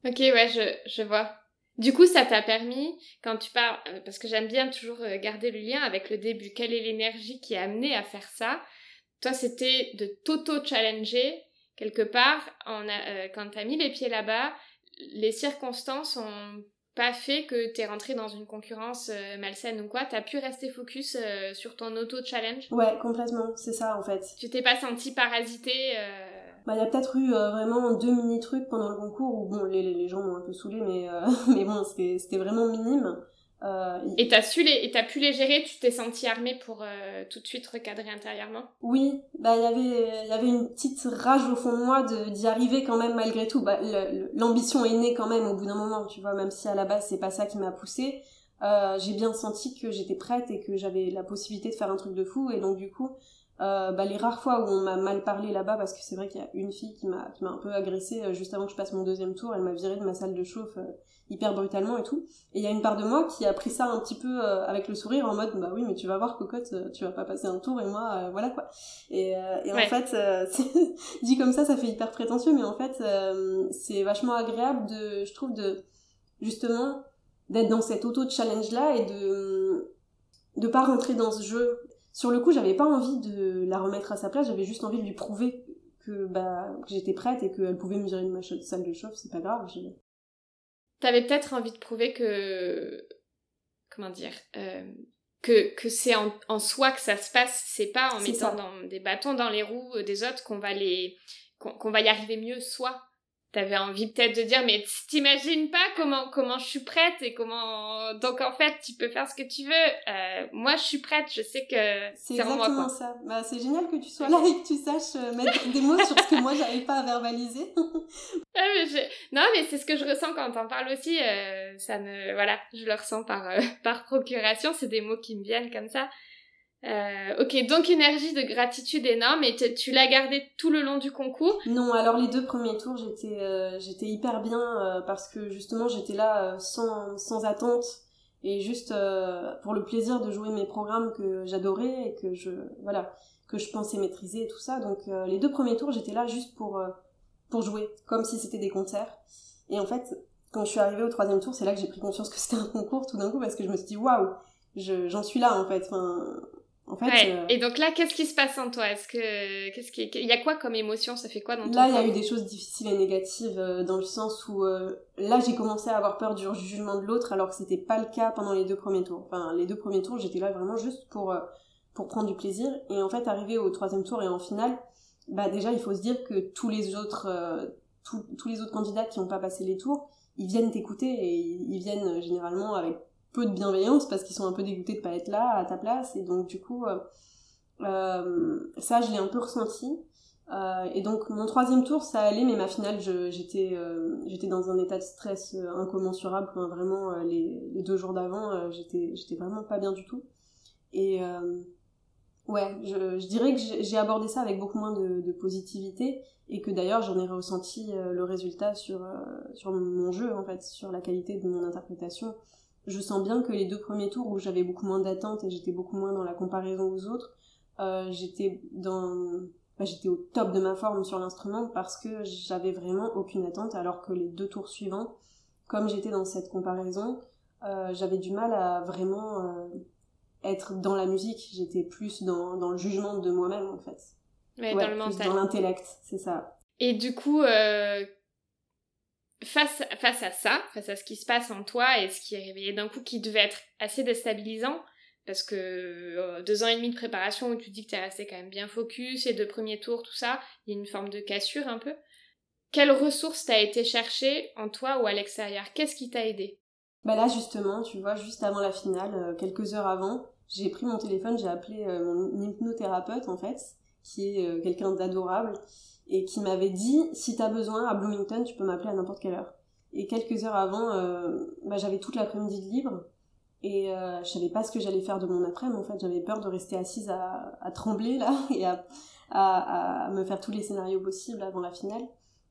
Ok, ouais, je, je vois. Du coup, ça t'a permis, quand tu parles, parce que j'aime bien toujours garder le lien avec le début, quelle est l'énergie qui a amené à faire ça? Toi, c'était de t'auto-challenger quelque part, en quand t'as mis les pieds là-bas, les circonstances ont pas fait que t'es rentré dans une concurrence euh, malsaine ou quoi, t'as pu rester focus euh, sur ton auto-challenge Ouais, complètement, c'est ça en fait. Tu t'es pas senti parasité euh... Bah, il y a peut-être eu vraiment deux mini-trucs pendant le concours où, bon, les, les gens m'ont un peu saoulé, mais, mais bon, c'était vraiment minime. Euh, et t'as su les, et t'as pu les gérer, tu t'es senti armée pour euh, tout de suite recadrer intérieurement? Oui, bah il y avait, il y avait une petite rage au fond de moi de d'y arriver quand même malgré tout. Bah, l'ambition est née quand même au bout d'un moment, tu vois, même si à la base c'est pas ça qui m'a poussée. Euh, j'ai bien senti que j'étais prête et que j'avais la possibilité de faire un truc de fou et donc du coup euh, bah, les rares fois où on m'a mal parlé là-bas, parce que c'est vrai qu'il y a une fille qui m'a, qui m'a un peu agressée euh, juste avant que je passe mon deuxième tour, elle m'a viré de ma salle de chauffe euh, hyper brutalement et tout. Et il y a une part de moi qui a pris ça un petit peu avec le sourire en mode bah oui mais tu vas voir cocotte, tu vas pas passer un tour et moi voilà quoi. Et, et en fait dit comme ça ça fait hyper prétentieux mais en fait c'est vachement agréable de je trouve de justement d'être dans cet auto challenge là et de de pas rentrer dans ce jeu sur le coup, j'avais pas envie de la remettre à sa place, j'avais juste envie de lui prouver que, bah, que j'étais prête et qu'elle pouvait mesurer une salle de chauffe, c'est pas grave. T'avais peut-être envie de prouver que. Comment dire euh, Que, que c'est en, en, soi que ça se passe, c'est pas en mettant dans des bâtons dans les roues des autres qu'on va les. qu'on va y arriver mieux soi. T'avais envie peut-être de dire, mais t'imagines pas comment comment je suis prête et comment donc en fait tu peux faire ce que tu veux. Euh, moi je suis prête, je sais que c'est exactement ça. Bah, c'est génial que tu sois là et que tu saches euh, mettre des mots sur ce que moi j'arrive pas à verbaliser. ah, mais je... Non mais c'est ce que je ressens quand t'en parles aussi. Euh, ça me voilà, je le ressens par euh, par procuration. C'est des mots qui me viennent comme ça. Euh, ok, donc énergie de gratitude énorme et tu l'as gardé tout le long du concours Non, alors les deux premiers tours, j'étais euh, hyper bien euh, parce que justement j'étais là sans, sans attente et juste pour le plaisir de jouer mes programmes que j'adorais et que je voilà que je pensais maîtriser et tout ça. Donc les deux premiers tours, j'étais là juste pour pour jouer, comme si c'était des concerts. Et en fait, quand je suis arrivée au troisième tour, c'est là que j'ai pris conscience que c'était un concours tout d'un coup parce que je me suis dit waouh, j'en suis là en fait. En fait, euh, Et donc là, qu'est-ce qui se passe en toi? Est-ce que qu'est-ce qui il y a quoi comme émotion? Ça fait quoi dans ton Là, il y a eu des choses difficiles et négatives euh, dans le sens où euh, là, j'ai commencé à avoir peur du jugement de l'autre, alors que c'était pas le cas pendant les deux premiers tours. Enfin, les deux premiers tours, j'étais là vraiment juste pour pour prendre du plaisir. Et en fait, arrivé au troisième tour et en finale, bah déjà, il faut se dire que tous les autres tous les autres candidats qui n'ont pas passé les tours, ils viennent t'écouter et ils viennent généralement avec peu de bienveillance parce qu'ils sont un peu dégoûtés de pas être là à ta place. Et donc du coup euh, euh, ça je l'ai un peu ressenti. Euh, et donc mon troisième tour ça allait mais ma finale j'étais j'étais dans un état de stress incommensurable. Vraiment les, deux jours d'avant j'étais j'étais vraiment pas bien du tout. Et ouais je, dirais que j'ai abordé ça avec beaucoup moins de, de positivité. Et que d'ailleurs j'en ai ressenti le résultat sur sur mon jeu en fait sur la qualité de mon interprétation je sens bien que les deux premiers tours où j'avais beaucoup moins d'attentes et j'étais beaucoup moins dans la comparaison aux autres, euh, j'étais dans bah, j'étais au top de ma forme sur l'instrument parce que j'avais vraiment aucune attente alors que les deux tours suivants comme j'étais dans cette comparaison euh, j'avais du mal à vraiment euh, être dans la musique. J'étais plus dans, dans le jugement de moi-même en fait. Ouais, dans le mental. dans l'intellect c'est ça. Et du coup euh, face, face à ça, face à ce qui se passe en toi et ce qui est réveillé d'un coup, qui devait être assez déstabilisant, parce que euh, deux ans et demi de préparation où tu dis que t'es resté quand même bien focus, les deux premiers tours, tout ça, il y a une forme de cassure un peu. Quelles ressources t'as été chercher en toi ou à l'extérieur? Qu'est-ce qui t'a aidé? Bah là justement, tu vois, juste avant la finale, euh, quelques heures avant, j'ai pris mon téléphone, j'ai appelé euh, mon hypnothérapeute en fait, qui est quelqu'un d'adorable, et qui m'avait dit si t'as besoin à Bloomington, tu peux m'appeler à n'importe quelle heure. Et quelques heures avant, euh, bah, j'avais toute l'après-midi libre et euh, je savais pas ce que j'allais faire de mon après-midi. En fait, j'avais peur de rester assise à, trembler là et à, à, à, me faire tous les scénarios possibles avant la finale.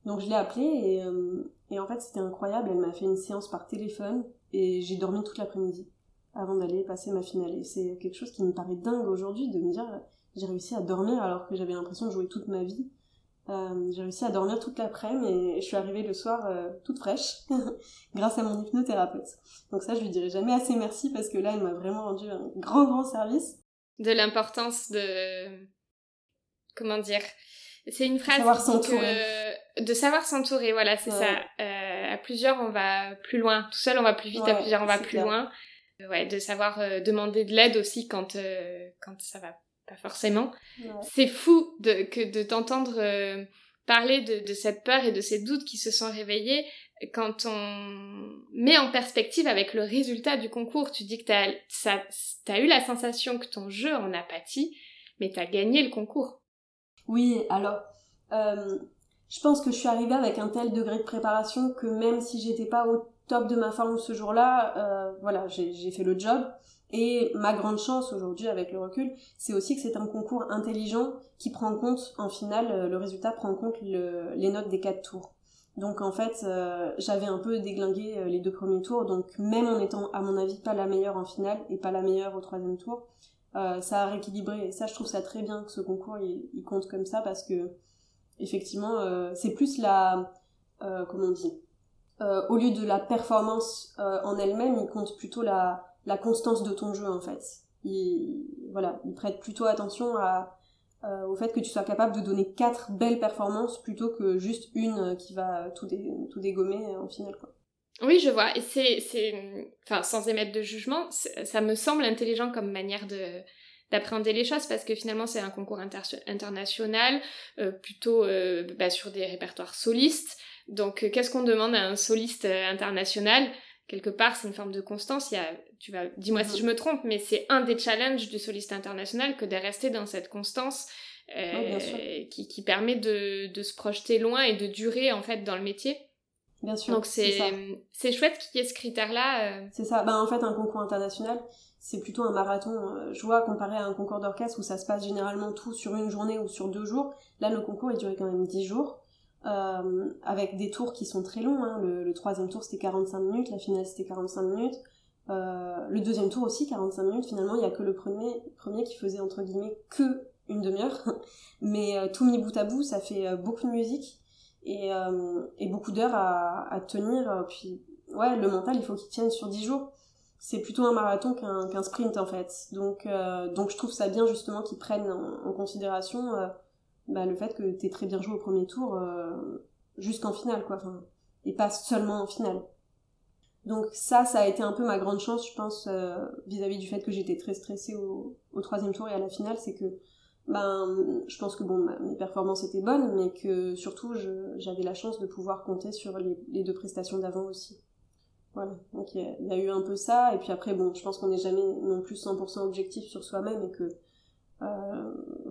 Donc je l'ai appelée et, euh, et en fait c'était incroyable. Elle m'a fait une séance par téléphone et j'ai dormi toute l'après-midi avant d'aller passer ma finale. Et c'est quelque chose qui me paraît dingue aujourd'hui de me dire j'ai réussi à dormir alors que j'avais l'impression de jouer toute ma vie euh, j'ai réussi à dormir toute l'après-midi et je suis arrivée le soir euh, toute fraîche grâce à mon hypnothérapeute. Donc ça, je lui dirai jamais assez merci parce que là, elle m'a vraiment rendu un grand, grand service. De l'importance de... Comment dire C'est une phrase savoir s'entourer. De savoir s'entourer, voilà, c'est ça. Euh, à plusieurs, on va plus loin. Tout seul, on va plus vite. à plusieurs, on va plus loin. Ouais, de savoir demander de l'aide aussi quand, quand ça va pas forcément. C'est fou de, que de t'entendre euh, parler de, de, cette peur et de ces doutes qui se sont réveillés quand on met en perspective avec le résultat du concours. Tu dis que t'as as eu la sensation que ton jeu en a pâti, mais t'as gagné le concours. Oui, alors, euh, je pense que je suis arrivée avec un tel degré de préparation que même si j'étais pas au top de ma forme ce jour-là, euh, voilà, j'ai fait le job. Et ma grande chance aujourd'hui avec le recul, c'est aussi que c'est un concours intelligent qui prend en compte, en finale, euh, le résultat prend en compte les notes des quatre tours. Donc en fait, euh, j'avais un peu déglingué euh, les deux premiers tours, donc même en étant, à mon avis, pas la meilleure en finale et pas la meilleure au troisième tour, ça a rééquilibré. Et ça, je trouve ça très bien que ce concours, il, il compte comme ça, parce que effectivement, c'est plus la... comment on dit Au lieu de la performance en elle-même, il compte plutôt la la constance de ton jeu en fait. Il, voilà, il prête plutôt attention euh, au fait que tu sois capable de donner quatre belles performances plutôt que juste une qui va tout, dégommer en finale. Oui, je vois. Et c'est, enfin, sans émettre de jugement, ça me semble intelligent comme manière de d'appréhender les choses parce que finalement c'est un concours international, euh, plutôt euh, bah, sur des répertoires solistes. Donc, qu'est-ce qu'on demande à un soliste international? Quelque part, c'est une forme de constance. Il y a, tu vas, dis-moi si mhm. je me trompe, mais c'est un des challenges du soliste international que de rester dans cette constance euh, qui, qui, permet de, de, se projeter loin et de durer en fait dans le métier. Bien sûr. Donc c'est c'est chouette qu'il y ait ce critère-là. Euh. C'est ça. Ben, en fait, un concours international, c'est plutôt un marathon. Euh, je vois comparé à un concours d'orchestre où ça se passe généralement tout sur une journée ou sur deux jours. Là, le concours il durait quand même dix jours. Euh, avec des tours qui sont très longs. Hein. Le, troisième tour c'était 45 minutes, la finale c'était 45 minutes. Euh, le deuxième tour aussi 45 minutes. Finalement, il y a que le premier, qui faisait entre guillemets que une demi-heure. Mais euh, tout mis bout à bout, ça fait beaucoup de musique et, beaucoup d'heures à, tenir. Puis ouais, le mental, il faut qu'il tienne sur 10 jours. C'est plutôt un marathon qu'un sprint en fait. Donc, je trouve ça bien justement qu'ils prennent en, en considération bah, le fait que t'es très bien joué au premier tour euh, jusqu'en finale, quoi. Enfin, et pas seulement en finale. Donc ça, ça a été un peu ma grande chance, je pense, euh, vis-à-vis du fait que j'étais très stressée au, au, troisième tour et à la finale, c'est que ben, je pense que bon, mes performances étaient bonnes, mais que surtout, j'avais la chance de pouvoir compter sur les, les deux prestations d'avant aussi. Voilà, donc il y, y, a eu un peu ça, et puis après, bon, je pense qu'on n'est jamais non plus 100% objectif sur soi-même, et que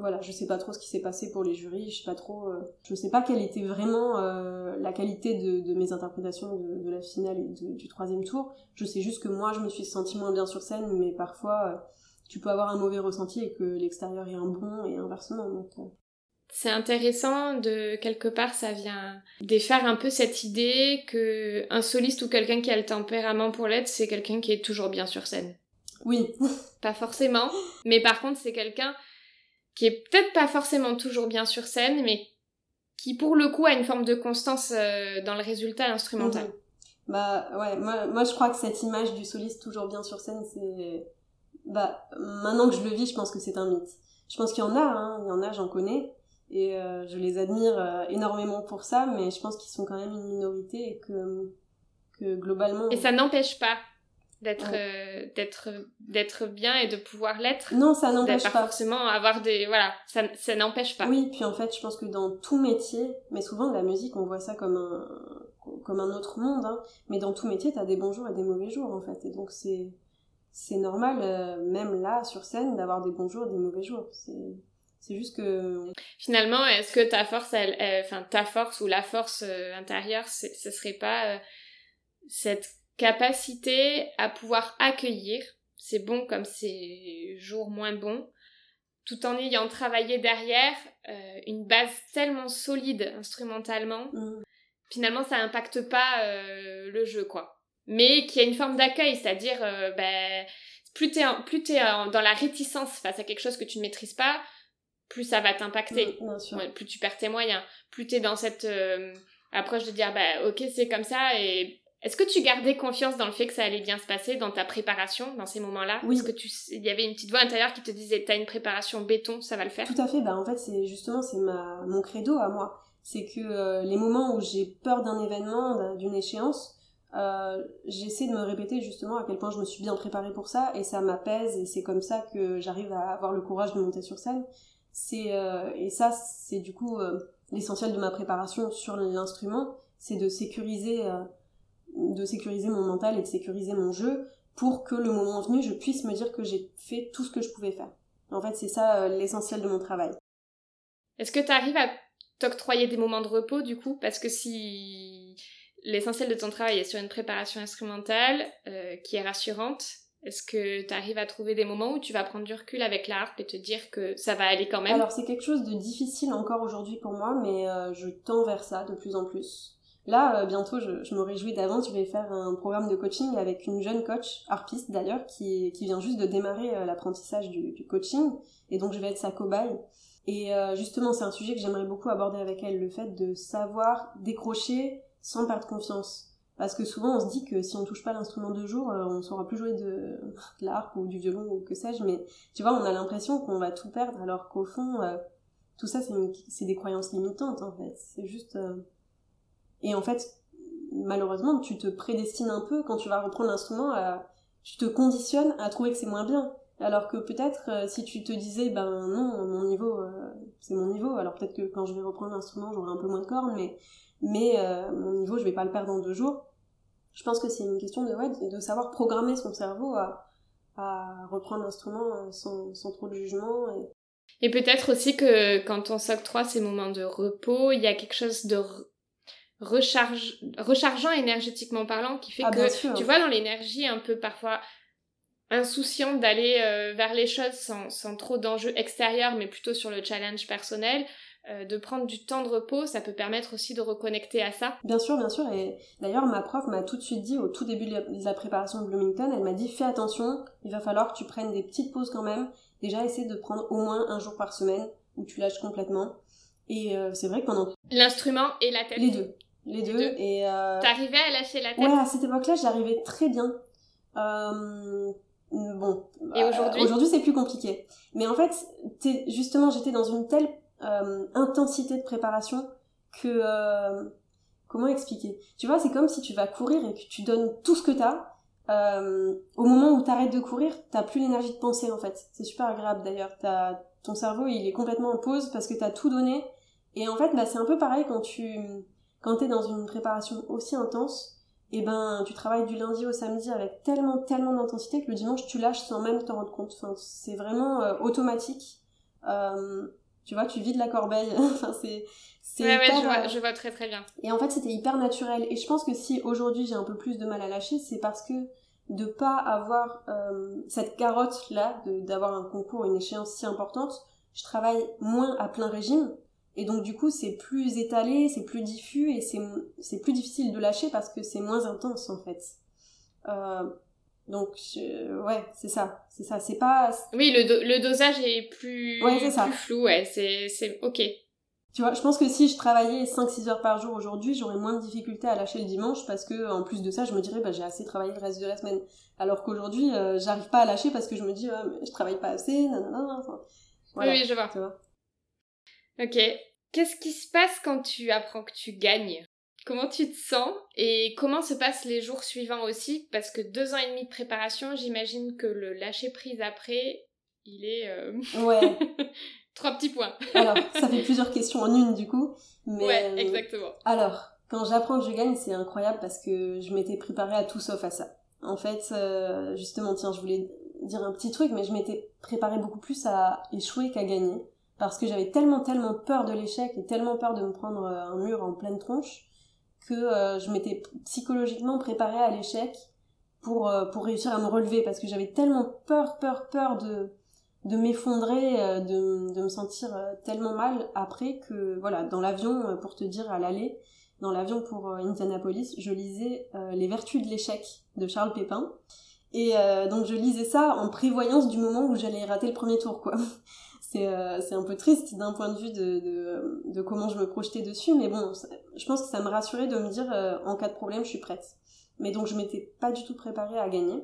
voilà, je sais pas trop ce qui s'est passé pour les jurys, je sais pas trop, euh, je sais pas quelle était vraiment euh, la qualité de, de, mes interprétations de, de, la finale et du troisième tour. Je sais juste que moi, je me suis sentie moins bien sur scène, mais parfois, euh, tu peux avoir un mauvais ressenti et que l'extérieur est un bon et inversement. Donc, c'est intéressant de quelque part ça vient défaire un peu cette idée que un soliste ou quelqu'un qui a le tempérament pour l'être c'est quelqu'un qui est toujours bien sur scène. Oui. pas forcément. Mais par contre, c'est quelqu'un qui est peut-être pas forcément toujours bien sur scène, mais qui pour le coup a une forme de constance euh, dans le résultat instrumental. Mhm. Bah ouais, moi, moi je crois que cette image du soliste toujours bien sur scène, c'est... Bah maintenant que je le vis, je pense que c'est un mythe. Je pense qu'il y en a, hein, il y en a, j'en connais, et euh, je les admire euh, énormément pour ça, mais je pense qu'ils sont quand même une minorité et que, que globalement... Et ça n'empêche pas d'être euh, d'être d'être bien et de pouvoir l'être. Non ça n'empêche pas, forcément avoir des voilà ça, ça n'empêche pas. Oui puis en fait je pense que dans tout métier mais souvent la musique on voit ça comme un comme un autre monde hein, mais dans tout métier t'as des bons jours et des mauvais jours en fait. Et donc c'est c'est normal euh, même là sur scène d'avoir des bons jours et des mauvais jours. C'est c'est juste que finalement est-ce que ta force elle enfin ta force ou la force euh, intérieure ce serait pas cette capacité à pouvoir accueillir c'est bon comme c'est jours moins bons, tout en ayant travaillé derrière euh, une base tellement solide instrumentalement, mm. finalement ça impacte pas euh, le jeu quoi. Mais qui a une forme d'accueil, c'est-à-dire euh, ben, plus t'es plus dans la réticence face à quelque chose que tu ne maîtrises pas, plus ça va t'impacter. Mm, plus tu perds tes moyens, plus t'es dans cette approche de dire bah ok c'est comme ça et est-ce que tu gardais confiance dans le fait que ça allait bien se passer dans ta préparation, dans ces moments-là? Oui. Est-ce que tu, il y avait une petite voix intérieure qui te disait, t'as une préparation béton, ça va le faire Tout à fait. Bah en fait, c'est justement c'est ma mon credo à moi. C'est que euh, les moments où j'ai peur d'un événement, d'une échéance, euh, j'essaie de me répéter justement à quel point je me suis bien préparée pour ça et ça m'apaise et c'est comme ça que j'arrive à avoir le courage de monter sur scène. C'est euh, et ça c'est du coup euh, l'essentiel de ma préparation sur l'instrument, c'est de sécuriser de sécuriser mon mental et de sécuriser mon jeu pour que le moment venu, je puisse me dire que j'ai fait tout ce que je pouvais faire. En fait, c'est ça euh, l'essentiel de mon travail. Est-ce que tu arrives à t'octroyer des moments de repos du coup? Parce que si l'essentiel de ton travail est sur une préparation instrumentale euh, qui est rassurante, est-ce que tu arrives à trouver des moments où tu vas prendre du recul avec la harpe et te dire que ça va aller quand même? Alors c'est quelque chose de difficile encore aujourd'hui pour moi, mais euh, je tends vers ça de plus en plus. Là, euh, bientôt, je, je, me réjouis d'avance, je vais faire un programme de coaching avec une jeune coach, harpiste d'ailleurs, qui, qui vient juste de démarrer euh, l'apprentissage du, du, coaching, et donc je vais être sa cobaye. Et euh, justement, c'est un sujet que j'aimerais beaucoup aborder avec elle, le fait de savoir décrocher sans perdre confiance. Parce que souvent, on se dit que si on touche pas l'instrument de jour, on saura plus jouer de, de l'harpe ou du violon ou que sais-je, mais tu vois, on a l'impression qu'on va tout perdre, alors qu'au fond, tout ça, c'est des croyances limitantes, en fait. C'est juste et en fait, malheureusement, tu te prédestines un peu quand tu vas reprendre l'instrument, à... tu te conditionnes à trouver que c'est moins bien. Alors que peut-être euh, si tu te disais ben non mon niveau euh, c'est mon niveau alors peut-être que quand je vais reprendre l'instrument j'aurai un peu moins de cordes mais mais mon niveau, je vais pas le perdre en deux jours. Je pense que c'est une question de, ouais, de savoir programmer son cerveau à, à reprendre l'instrument sans, sans trop de jugement. Et, et peut-être aussi que quand on s'octroie ces moments de repos, il y a quelque chose de recharge, rechargeant énergétiquement parlant qui fait ah, que, tu vois, dans l'énergie un peu parfois insouciante d'aller euh, vers les choses sans, sans trop d'enjeux extérieurs, mais plutôt sur le challenge personnel, euh, de prendre du temps de repos, ça peut permettre aussi de reconnecter à ça. Bien sûr, bien sûr. Et d'ailleurs, ma prof m'a tout de suite dit au tout début de la préparation de Bloomington, elle m'a dit fais attention, il va falloir que tu prennes des petites pauses quand même. Déjà, essaie de prendre au moins un jour par semaine où tu lâches complètement. Et euh, c'est vrai que pendant... L'instrument et la tête. Les deux. Les, deux. Et euh... T'arrivais à lâcher la tête Ouais, à cette époque-là, j'arrivais très bien. Euh... Bon. Et aujourd'hui Aujourd'hui, c'est plus compliqué. Mais en fait, justement, j'étais dans une telle euh, intensité de préparation que... Euh, comment expliquer? Tu vois, c'est comme si tu vas courir et que tu donnes tout ce que t'as. Euh, au moment où t'arrêtes de courir, t'as plus l'énergie de penser en fait. C'est super agréable d'ailleurs. Ton cerveau, il est complètement en pause parce que t'as tout donné. Et en fait, bah, c'est un peu pareil quand tu quand t'es dans une préparation aussi intense, et eh ben tu travailles du lundi au samedi avec tellement tellement d'intensité que le dimanche tu lâches sans même t'en rendre compte. Enfin, c'est vraiment euh, automatique. Euh, tu vois, tu vides la corbeille. enfin, c'est c'est ouais, ouais, je vois, euh, je vois très très bien. Et en fait, c'était hyper naturel. Et je pense que si aujourd'hui j'ai un peu plus de mal à lâcher, c'est parce que de pas avoir euh, cette carotte là, d'avoir un concours, une échéance si importante, je travaille moins à plein régime et donc du coup, c'est plus étalé, c'est plus diffus et c'est plus difficile de lâcher parce que c'est moins intense en fait. Euh, donc ouais, c'est ça, c'est ça, c'est pas. Oui, le, le dosage est plus, ouais, plus ça. flou, ouais, c'est c'est ok. Tu vois, je pense que si je travaillais 5-6 heures par jour aujourd'hui, j'aurais moins de difficultés à lâcher le dimanche parce que en plus de ça, je me dirais bah j'ai assez travaillé le reste de la semaine. Alors qu'aujourd'hui, euh, j'arrive pas à lâcher parce que je me dis ah, mais je travaille pas assez, nanana. Enfin, voilà, oui, oui, je vois. Tu vois. Ok. Qu'est-ce qui se passe quand tu apprends que tu gagnes? Comment tu te sens? Et comment se passent les jours suivants aussi? Parce que deux ans et demi de préparation, j'imagine que le lâcher prise après, il est... Euh, ouais. Trois petits points. alors, ça fait plusieurs questions en une du coup. Mais... Ouais, euh, exactement. Alors, quand j'apprends que je gagne, c'est incroyable parce que je m'étais préparée à tout sauf à ça. En fait, euh, justement, tiens, je voulais dire un petit truc, mais je m'étais préparée beaucoup plus à échouer qu'à gagner parce que j'avais tellement tellement peur de l'échec et tellement peur de me prendre euh, un mur en pleine tronche que euh, je m'étais psychologiquement préparée à l'échec pour euh, pour réussir à me relever parce que j'avais tellement peur peur peur de de m'effondrer de, de me sentir tellement mal après que voilà dans l'avion pour te dire à l'aller dans l'avion pour Indianapolis je lisais les vertus de l'échec de Charles Pépin. Et donc je lisais ça en prévoyance du moment où j'allais rater le premier tour quoi euh, c'est un peu triste d'un point de vue de, comment je me projetais dessus, mais bon, je pense que ça me rassurait de me dire euh, en cas de problème, je suis prête. Mais donc je m'étais pas du tout préparée à gagner.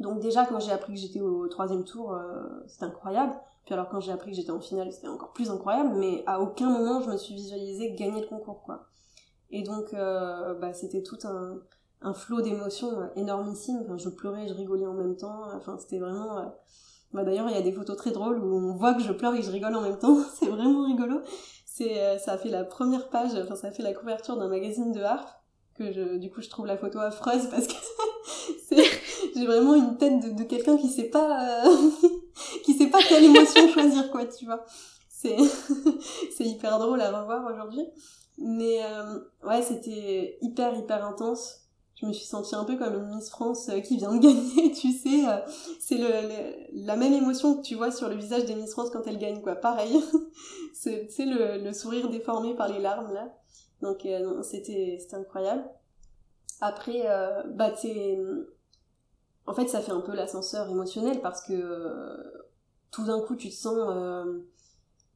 Donc déjà quand j'ai appris que j'étais au troisième tour, euh, c'était incroyable. Puis alors quand j'ai appris que j'étais en finale, c'était encore plus incroyable. Mais à aucun moment je me suis visualisée gagner le concours, quoi. Et donc bah, c'était tout un, un flot d'émotions énormissime. Enfin, je pleurais, je rigolais en même temps. Enfin c'était vraiment bah, d'ailleurs, il y a des photos très drôles où on voit que je pleure et je rigole en même temps. c'est vraiment rigolo. C'est, euh, ça a fait la première page, enfin, ça a fait la couverture d'un magazine de harpe que je, du coup, je trouve la photo affreuse parce que j'ai vraiment une tête de, de quelqu'un qui sait pas, euh, qui sait pas quelle émotion choisir, quoi, tu vois. C'est, c'est hyper drôle à revoir aujourd'hui. Mais, euh, ouais, c'était hyper, hyper intense je me suis sentie un peu comme une Miss France euh, qui vient de gagner, tu sais. Euh, c'est la même émotion que tu vois sur le visage des Miss France quand elles gagnent, quoi. Pareil. c'est le, le sourire déformé par les larmes, là. Donc, euh, c'était incroyable. Après, bah, c'est... En fait, ça fait un peu l'ascenseur émotionnel parce que tout d'un coup, tu te sens...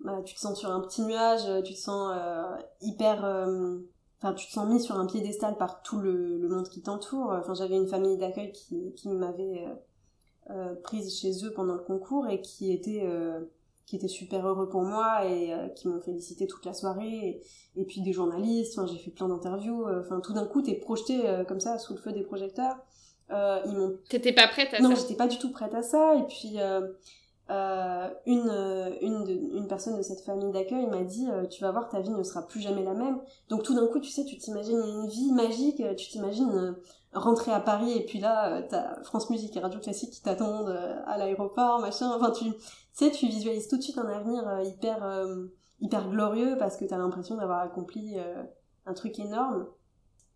Bah, tu te sens sur un petit nuage, tu te sens hyper enfin tu te sens mis sur un piédestal par tout le, le monde qui t'entoure. Enfin j'avais une famille d'accueil qui, qui m'avait euh, euh, prise chez eux pendant le concours et qui était euh, qui était super heureux pour moi et euh, qui m'ont félicité toute la soirée. Et, puis des journalistes enfin j'ai fait plein d'interviews euh, enfin tout d'un coup t'es projeté comme ça sous le feu des projecteurs. Ils m'ont t'étais pas prête à non, ça non j'étais pas du tout prête à ça. Et puis euh, une, une, une personne de cette famille d'accueil m'a dit tu vas voir ta vie ne sera plus jamais la même. Donc tout d'un coup tu sais tu t'imagines une vie magique tu t'imagines rentrer à Paris et puis là t'as France Musique et Radio Classique qui t'attendent à l'aéroport machin. Enfin tu sais tu visualises tout de suite un avenir hyper hyper glorieux parce que t'as l'impression d'avoir accompli un truc énorme.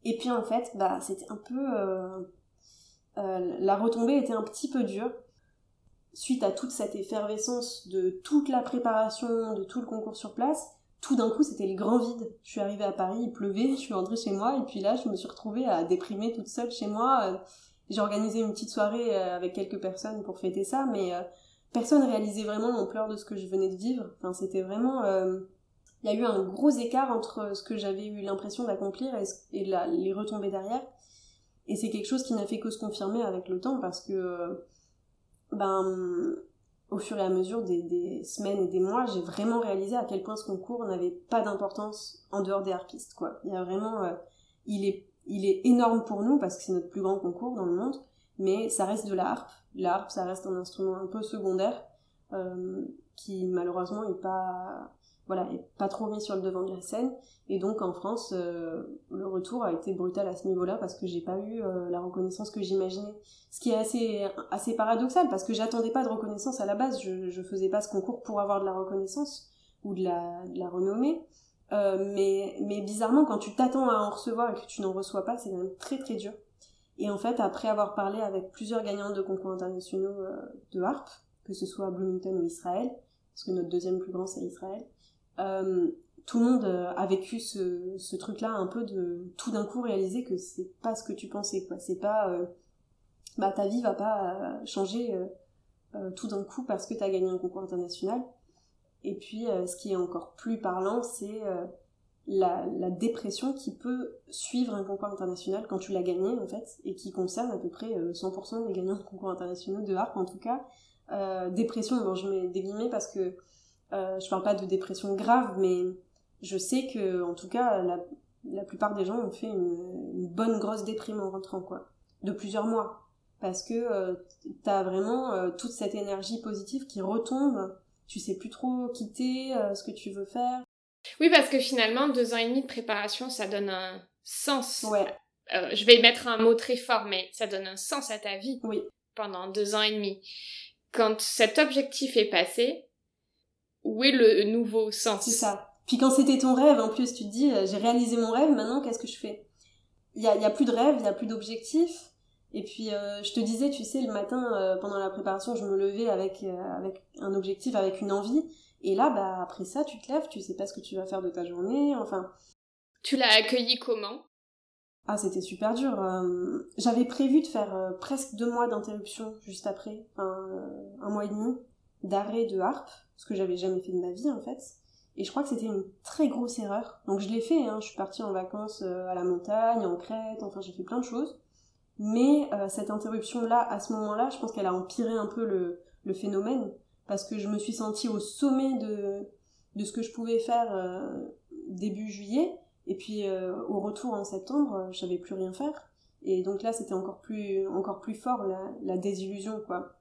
Et puis en fait bah c'était un peu euh, la retombée était un petit peu dure. Suite à toute cette effervescence de toute la préparation, de tout le concours sur place, tout d'un coup c'était le grand vide. Je suis arrivée à Paris, il pleuvait, je suis rentrée chez moi et puis là je me suis retrouvée à déprimer toute seule chez moi. Euh, j'ai organisé une petite soirée euh, avec quelques personnes pour fêter ça, mais personne réalisait vraiment l'ampleur de ce que je venais de vivre. Enfin c'était vraiment... Il y a eu un gros écart entre ce que j'avais eu l'impression d'accomplir et, les retombées derrière. Et c'est quelque chose qui n'a fait que se confirmer avec le temps parce que, ben, au fur et à mesure des, semaines et des mois, j'ai vraiment réalisé à quel point ce concours n'avait pas d'importance en dehors des harpistes, quoi. Il y a vraiment, euh, il est, il est énorme pour nous parce que c'est notre plus grand concours dans le monde, mais ça reste de la harpe. La harpe, ça reste un instrument un peu secondaire, euh, qui malheureusement est pas, voilà, est pas trop mis sur le devant de la scène. Et donc en France, euh, le retour a été brutal à ce niveau-là parce que j'ai pas eu euh, la reconnaissance que j'imaginais. Ce qui est assez, assez paradoxal parce que j'attendais pas de reconnaissance à la base. Je, faisais pas ce concours pour avoir de la reconnaissance ou de la, de la renommée. Euh, mais, mais bizarrement, quand tu t'attends à en recevoir et que tu n'en reçois pas, c'est quand même très très dur. Et en fait, après avoir parlé avec plusieurs gagnants de concours internationaux de harpe, que ce soit Bloomington ou Israël, parce que notre deuxième plus grand c'est Israël, euh, tout le monde euh, a vécu ce, ce truc-là un peu de tout d'un coup réaliser que c'est pas ce que tu pensais, quoi. C'est pas, euh, bah ta vie va pas changer tout d'un coup parce que t'as gagné un concours international. Et puis, ce qui est encore plus parlant, c'est la, la, dépression qui peut suivre un concours international quand tu l'as gagné, en fait, et qui concerne à peu près 100% des gagnants de concours internationaux de harpe, en tout cas. dépression, bon, je mets des guillemets parce que euh, je parle pas de dépression grave, mais je sais que, en tout cas, la, la plupart des gens ont fait une, bonne grosse déprime en rentrant, quoi. De plusieurs mois. Parce que euh, t'as vraiment euh, toute cette énergie positive qui retombe. Tu sais plus trop quitter euh, ce que tu veux faire. Oui, parce que finalement, deux ans et demi de préparation, ça donne un sens. Ouais. je vais mettre un mot très fort, mais ça donne un sens à ta vie. Oui. Pendant deux ans et demi. Quand cet objectif est passé, où est le nouveau sens C'est ça. Puis quand c'était ton rêve, en plus, tu te dis, euh, j'ai réalisé mon rêve, maintenant, qu'est-ce que je fais? Il y a, y a, plus de rêve, il y a plus d'objectif. Et puis, euh, je te disais, tu sais, le matin, euh, pendant la préparation, je me levais avec, avec un objectif, avec une envie. Et là, bah, après ça, tu te lèves, tu sais pas ce que tu vas faire de ta journée, enfin... Tu l'as accueilli comment? Ah, c'était super dur. J'avais prévu de faire presque deux mois d'interruption juste après, un mois et demi d'arrêt de harpe ce que j'avais jamais fait de ma vie en fait. Et je crois que c'était une très grosse erreur. Donc je l'ai fait, hein. je suis partie en vacances euh, à la montagne, en Crète, enfin j'ai fait plein de choses. Mais euh, cette interruption-là, à ce moment-là, je pense qu'elle a empiré un peu le, le, phénomène, parce que je me suis sentie au sommet de, de ce que je pouvais faire euh, début juillet, et puis au retour en septembre, je savais plus rien faire. Et donc là, c'était encore plus, encore plus fort la, la désillusion, quoi.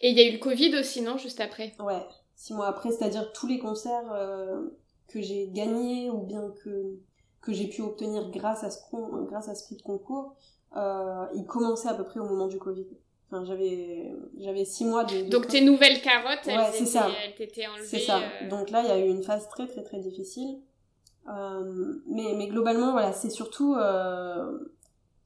Et il y a eu le Covid aussi, non, juste après? Ouais, six mois après, c'est-à-dire tous les concerts euh, que j'ai gagnés ou bien que, que j'ai pu obtenir grâce à ce, grâce à ce prix de concours, euh, ils commençaient à peu près au moment du Covid. Enfin, j'avais, j'avais six mois de... Donc tes nouvelles carottes, elles, ouais, ça. elles t'étaient enlevées. C'est ça. Euh. Donc là, il y a eu une phase très très très difficile. Mais, mais globalement, voilà, c'est surtout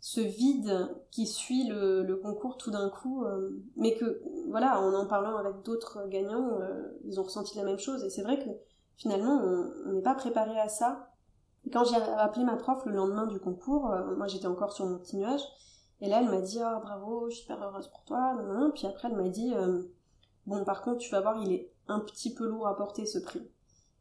ce vide qui suit le, le concours tout d'un coup, euh, mais que voilà, en en parlant avec d'autres gagnants, euh, ils ont ressenti la même chose. Et c'est vrai que finalement, on n'est pas préparé à ça. Et quand j'ai appelé ma prof le lendemain du concours, euh, moi j'étais encore sur mon petit nuage, et là elle m'a dit ah bravo, je suis super heureuse pour toi, puis après elle m'a dit bon par contre tu vas voir il est un petit peu lourd à porter ce prix.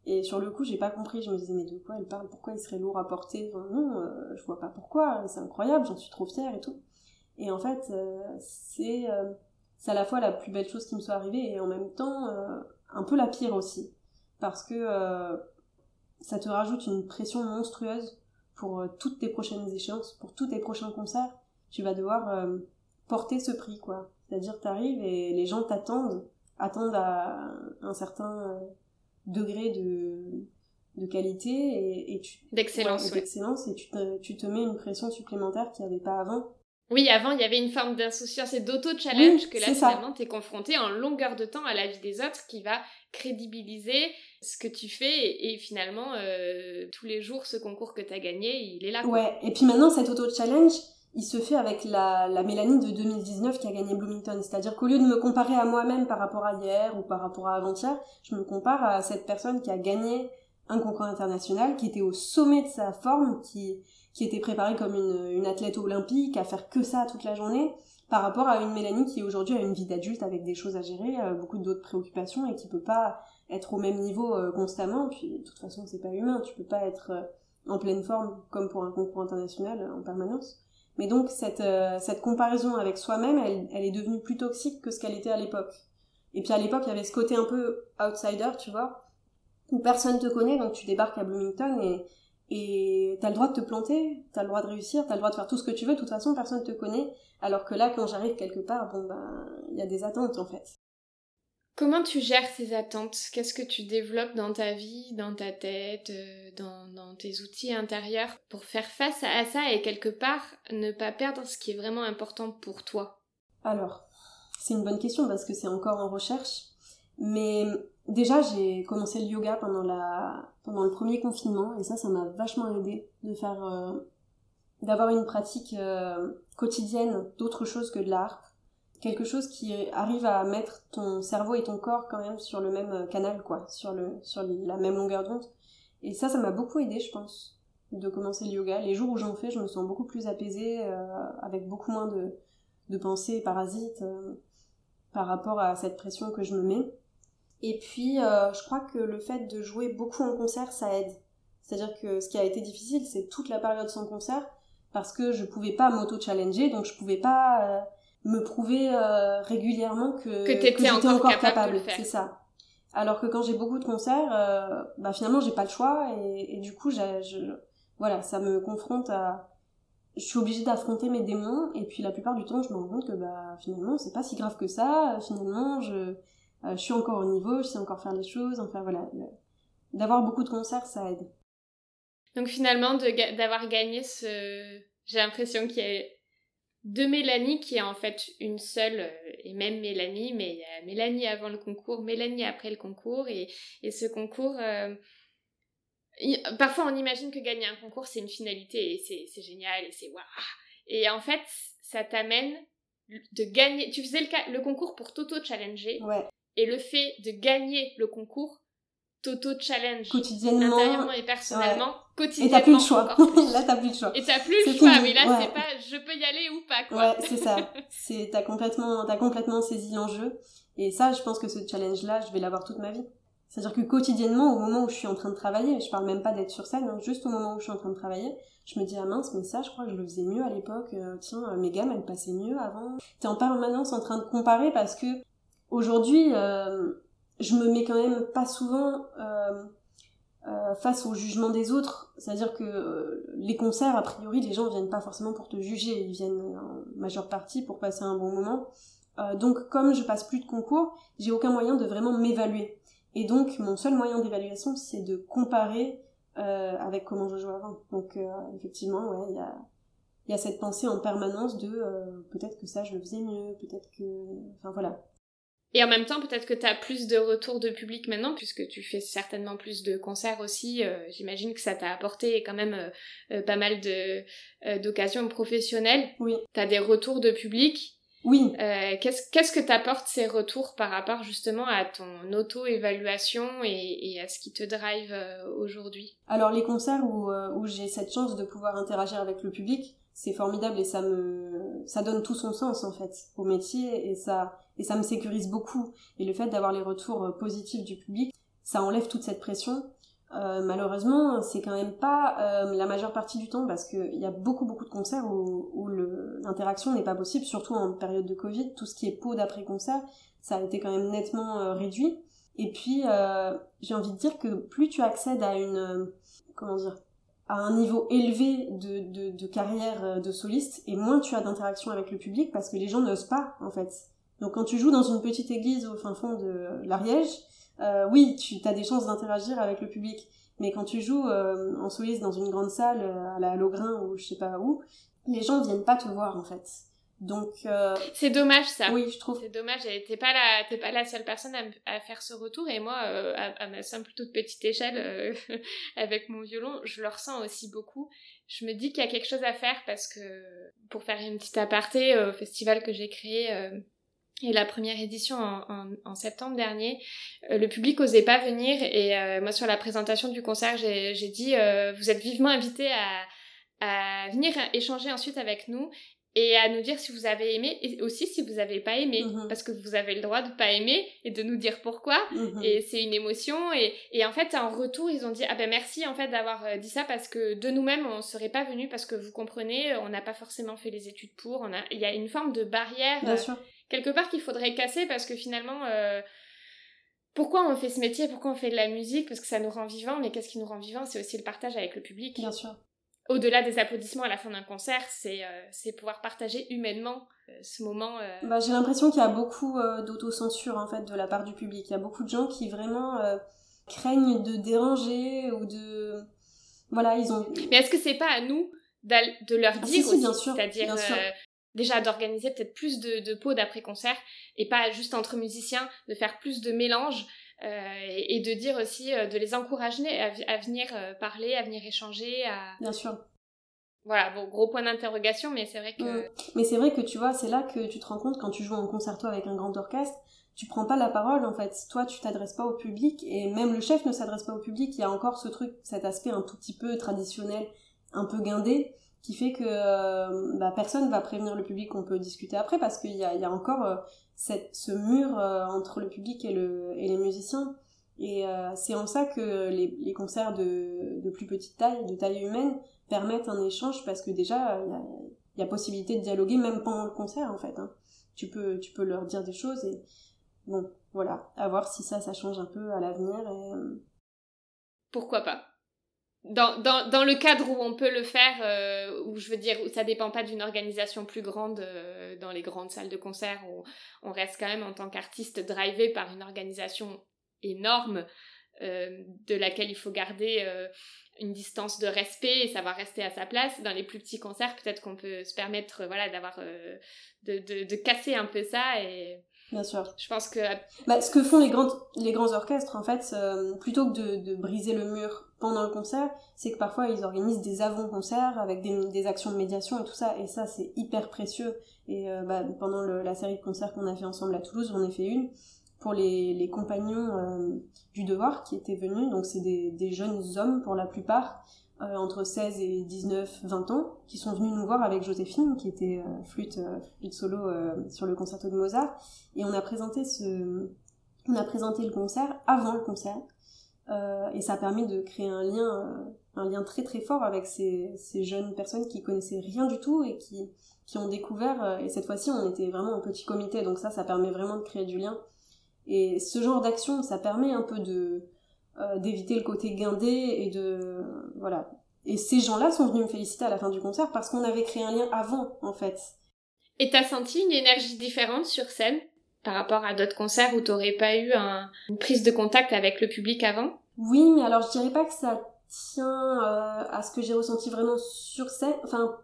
Et sur le coup, j'ai pas compris. Je me disais, mais de quoi elle parle? Pourquoi il serait lourd à porter? Non, euh, je vois pas pourquoi. C'est incroyable, j'en suis trop fière et tout. Et en fait, euh, c'est euh, à la fois la plus belle chose qui me soit arrivée et en même temps un peu la pire aussi. Parce que ça te rajoute une pression monstrueuse pour toutes tes prochaines échéances, pour tous tes prochains concerts. Tu vas devoir porter ce prix, quoi. C'est-à-dire, t'arrives et les gens t'attendent attendent à un certain degré de, de qualité et, et d'excellence d'excellence et tu te, tu te mets une pression supplémentaire qu'il n'y avait pas avant. Oui, avant, il y avait une forme d'insouciance et d'auto-challenge que là, finalement, t'es confronté en longueur de temps à la vie des autres qui va crédibiliser ce que tu fais et, finalement, euh, tous les jours, ce concours que t'as gagné, il est là. Ouais, et puis maintenant, cet auto-challenge, il se fait avec la, la Mélanie de 2019 qui a gagné Bloomington. C'est-à-dire qu'au lieu de me comparer à moi-même par rapport à hier ou par rapport à avant-hier, je me compare à cette personne qui a gagné un concours international, qui était au sommet de sa forme, qui qui était préparée comme une, une athlète olympique, à faire que ça toute la journée, par rapport à une Mélanie qui aujourd'hui a une vie d'adulte avec des choses à gérer, euh, beaucoup d'autres préoccupations et qui peut pas être au même niveau euh, constamment. Puis de toute façon, c'est pas humain, tu peux pas être euh, en pleine forme comme pour un concours international en permanence. Mais donc cette, cette comparaison avec soi-même, elle, elle est devenue plus toxique que ce qu'elle était à l'époque. Et puis à l'époque, il y avait ce côté un peu outsider, tu vois, où personne te connaît, donc tu débarques à Bloomington et et t'as le droit de te planter, t'as le droit de réussir, t'as le droit de faire tout ce que tu veux, de toute façon personne te connaît. Alors que là, quand j'arrive quelque part, bon ben, il y a des attentes en fait. Comment tu gères ces attentes? Qu'est-ce que tu développes dans ta vie, dans ta tête, euh, dans, tes outils intérieurs pour faire face à ça et quelque part ne pas perdre ce qui est vraiment important pour toi? Alors, c'est une bonne question parce que c'est encore en recherche. Mais déjà, j'ai commencé le yoga pendant le premier confinement et ça, ça m'a vachement aidé de faire euh, d'avoir une pratique euh, quotidienne d'autre chose que de l'art, quelque chose qui arrive à mettre ton cerveau et ton corps quand même sur le même euh, canal, quoi, sur le sur la même longueur d'onde. Et ça, ça m'a beaucoup aidé, je pense, de commencer le yoga. Les jours où j'en fais, je me sens beaucoup plus apaisée, avec beaucoup moins de de pensées parasites par rapport à cette pression que je me mets. Et puis, euh, je crois que le fait de jouer beaucoup en concert, ça aide. C'est-à-dire que ce qui a été difficile, c'est toute la période sans concert, parce que je pouvais pas m'auto-challenger, donc je pouvais pas euh, me prouver euh, régulièrement que, que, j'étais encore, capable. C'est ça. Alors que quand j'ai beaucoup de concerts, bah finalement j'ai pas le choix et, du coup, je, voilà, ça me confronte à, je suis obligée d'affronter mes démons et puis la plupart du temps, je me rends compte que bah finalement c'est pas si grave que ça. Finalement, je euh, je suis encore au niveau, je sais encore faire les choses, enfin voilà. D'avoir beaucoup de concerts, ça aide. Donc finalement, d'avoir gagné ce... J'ai l'impression qu'il y a deux Mélanie qui est en fait une seule, euh, et même Mélanie, mais il y a Mélanie avant le concours, Mélanie après le concours, et, et ce concours... Euh, parfois on imagine que gagner un concours c'est une finalité, et c'est génial, et c'est waouh Et en fait, ça t'amène de gagner... Tu faisais le, le concours pour t'auto-challenger. Ouais. Et le fait de gagner le concours t'auto-challenge quotidiennement intérieurement et personnellement quotidiennement et t'as plus le choix. là t'as plus le choix. Et t'as plus le choix mais là c'est pas je peux y aller ou pas quoi. Ouais c'est ça. C'est t'as complètement t'as complètement saisi l'enjeu. Et ça je pense que ce challenge là je vais l'avoir toute ma vie. C'est à dire que quotidiennement au moment où je suis en train de travailler je parle même pas d'être sur scène hein, juste au moment où je suis en train de travailler je me dis ah mince mais ça je crois que je le faisais mieux à l'époque euh, tiens euh, mes gammes elles passaient mieux avant. T'es en permanence en train de comparer parce que Aujourd'hui, euh, je me mets quand même pas souvent euh, euh, face au jugement des autres. C'est-à-dire que les concerts, a priori, les gens viennent pas forcément pour te juger, ils viennent en majeure partie pour passer un bon moment. donc, comme je passe plus de concours, j'ai aucun moyen de vraiment m'évaluer. Et donc, mon seul moyen d'évaluation, c'est de comparer avec comment je jouais avant. Donc, effectivement, ouais, il y a y a cette pensée en permanence de peut-être que ça je le faisais mieux, peut-être que enfin voilà. Et en même temps, peut-être que tu as plus de retours de public maintenant, puisque tu fais certainement plus de concerts aussi. Euh, j'imagine que ça t'a apporté quand même euh, euh, pas mal d'occasions professionnelles. Oui. Tu as des retours de public. Oui. Qu'est-ce qu'est-ce que t'apporte ces retours par rapport justement à ton auto-évaluation et, et, à ce qui te drive aujourd'hui? Alors les concerts où, où j'ai cette chance de pouvoir interagir avec le public, c'est formidable et ça me ça donne tout son sens en fait au métier et ça et ça me sécurise beaucoup. Et le fait d'avoir les retours euh, positifs du public, ça enlève toute cette pression. Euh, malheureusement, c'est quand même pas euh, la majeure partie du temps parce qu'il y a beaucoup beaucoup de concerts où, l'interaction n'est pas possible, surtout en période de Covid. Tout ce qui est pot d'après concert, ça a été quand même nettement euh, réduit. Et puis, j'ai envie de dire que plus tu accèdes à une comment dire à un niveau élevé de carrière de soliste, et moins tu as d'interaction avec le public parce que les gens n'osent pas en fait Donc quand tu joues dans une petite église au fin fond de l'Ariège, euh, oui, tu as des chances d'interagir avec le public. Mais quand tu joues euh, en soliste dans une grande salle, euh, à la Logrin ou je sais pas où, les gens viennent pas te voir en fait. Donc euh, c'est dommage ça. Oui, je trouve. C'est dommage. T'es pas la t'es pas la seule personne à, faire ce retour et moi euh, à, ma simple toute petite échelle euh, avec mon violon, je le ressens aussi beaucoup. Je me dis qu'il y a quelque chose à faire parce que pour faire une petite aparté au festival que j'ai créé et la première édition en, en, septembre dernier, le public osait pas venir et moi sur la présentation du concert j'ai dit vous êtes vivement invités à à venir échanger ensuite avec nous et à nous dire si vous avez aimé et aussi si vous n'avez pas aimé mhm. parce que vous avez le droit de pas aimer et de nous dire pourquoi mhm. et c'est une émotion et, et, en fait en retour ils ont dit ah ben merci en fait d'avoir euh, dit ça parce que de nous-mêmes on serait pas venu parce que vous comprenez on n'a pas forcément fait les études pour on a il y a une forme de barrière Bien euh, quelque part qu'il faudrait casser parce que finalement euh, pourquoi on fait ce métier, pourquoi on fait de la musique, parce que ça nous rend vivants, mais qu'est-ce qui nous rend vivants? C'est aussi le partage avec le public. Bien sûr au-delà des applaudissements à la fin d'un concert, c'est euh, pouvoir partager humainement euh, ce moment. Euh. Bah, J'ai l'impression qu'il y a beaucoup d'autocensure en fait de la part du public. Il y a beaucoup de gens qui vraiment craignent de déranger ou de voilà ils ont. Mais est-ce que c'est pas à nous de leur ah, dire aussi, bien sûr, c'est-à-dire déjà d'organiser peut-être plus de, de pots d'après concert et pas juste entre musiciens, de faire plus de mélange. Euh, et, de dire aussi, euh, de les encourager à, venir euh, parler, à venir échanger. À... Bien sûr. Voilà, bon, gros point d'interrogation, mais c'est vrai que... Mais c'est vrai que tu vois, c'est là que tu te rends compte quand tu joues en concerto avec un grand orchestre, tu prends pas la parole en fait. Toi, tu t'adresses pas au public et même le chef ne s'adresse pas au public. Il y a encore ce truc, cet aspect un tout petit peu traditionnel, un peu guindé, qui fait que euh, bah, personne va prévenir le public qu'on peut discuter après parce qu'il y a, y a encore euh, cette, ce mur euh, entre le public et, le, et les musiciens. Et c'est en ça que les, les concerts de, de, plus petite taille, de taille humaine, permettent un échange parce que déjà, il y a, y a, possibilité de dialoguer même pendant le concert en fait. Hein. Tu, peux, tu peux leur dire des choses et bon, voilà, à voir si ça, ça change un peu à l'avenir. Et... Pourquoi pas dans, dans, dans, le cadre où on peut le faire, euh, où je veux dire, où ça dépend pas d'une organisation plus grande euh, dans les grandes salles de concert, où on reste quand même en tant qu'artiste drivé par une organisation énorme euh, de laquelle il faut garder une distance de respect et savoir rester à sa place. Dans les plus petits concerts, peut-être qu'on peut se permettre voilà, d'avoir de, de, de, casser un peu ça et Bien sûr. Je pense que. Bah, ce que font les, grands, les grands orchestres, en fait, plutôt que de, de, briser le mur pendant le concert, c'est que parfois ils organisent des avant-concerts avec des, des, actions de médiation et tout ça, et ça c'est hyper précieux. Et euh, bah, pendant le, la série de concerts qu'on a fait ensemble à Toulouse, j'en ai fait une pour les, les compagnons euh, du devoir qui étaient venus, donc c'est des, des, jeunes hommes pour la plupart, euh, entre 16 et 19, 20 ans, qui sont venus nous voir avec Joséphine, qui était flûte, flûte solo sur le concerto de Mozart, et on a présenté ce, on a présenté le concert avant le concert. Euh, et ça permet de créer un lien, euh, un lien très très fort avec ces, ces, jeunes personnes qui connaissaient rien du tout et qui, qui ont découvert. Euh, et cette fois-ci, on était vraiment en petit comité, donc ça, ça permet vraiment de créer du lien. Et ce genre d'action, ça permet un peu de d'éviter le côté guindé et de voilà. Et ces gens-là sont venus me féliciter à la fin du concert parce qu'on avait créé un lien avant, en fait. Et t'as senti une énergie différente sur scène par rapport à d'autres concerts où t'aurais pas eu un, une prise de contact avec le public avant? Oui, mais alors je dirais pas que ça tient euh, à ce que j'ai ressenti vraiment sur scène. Enfin,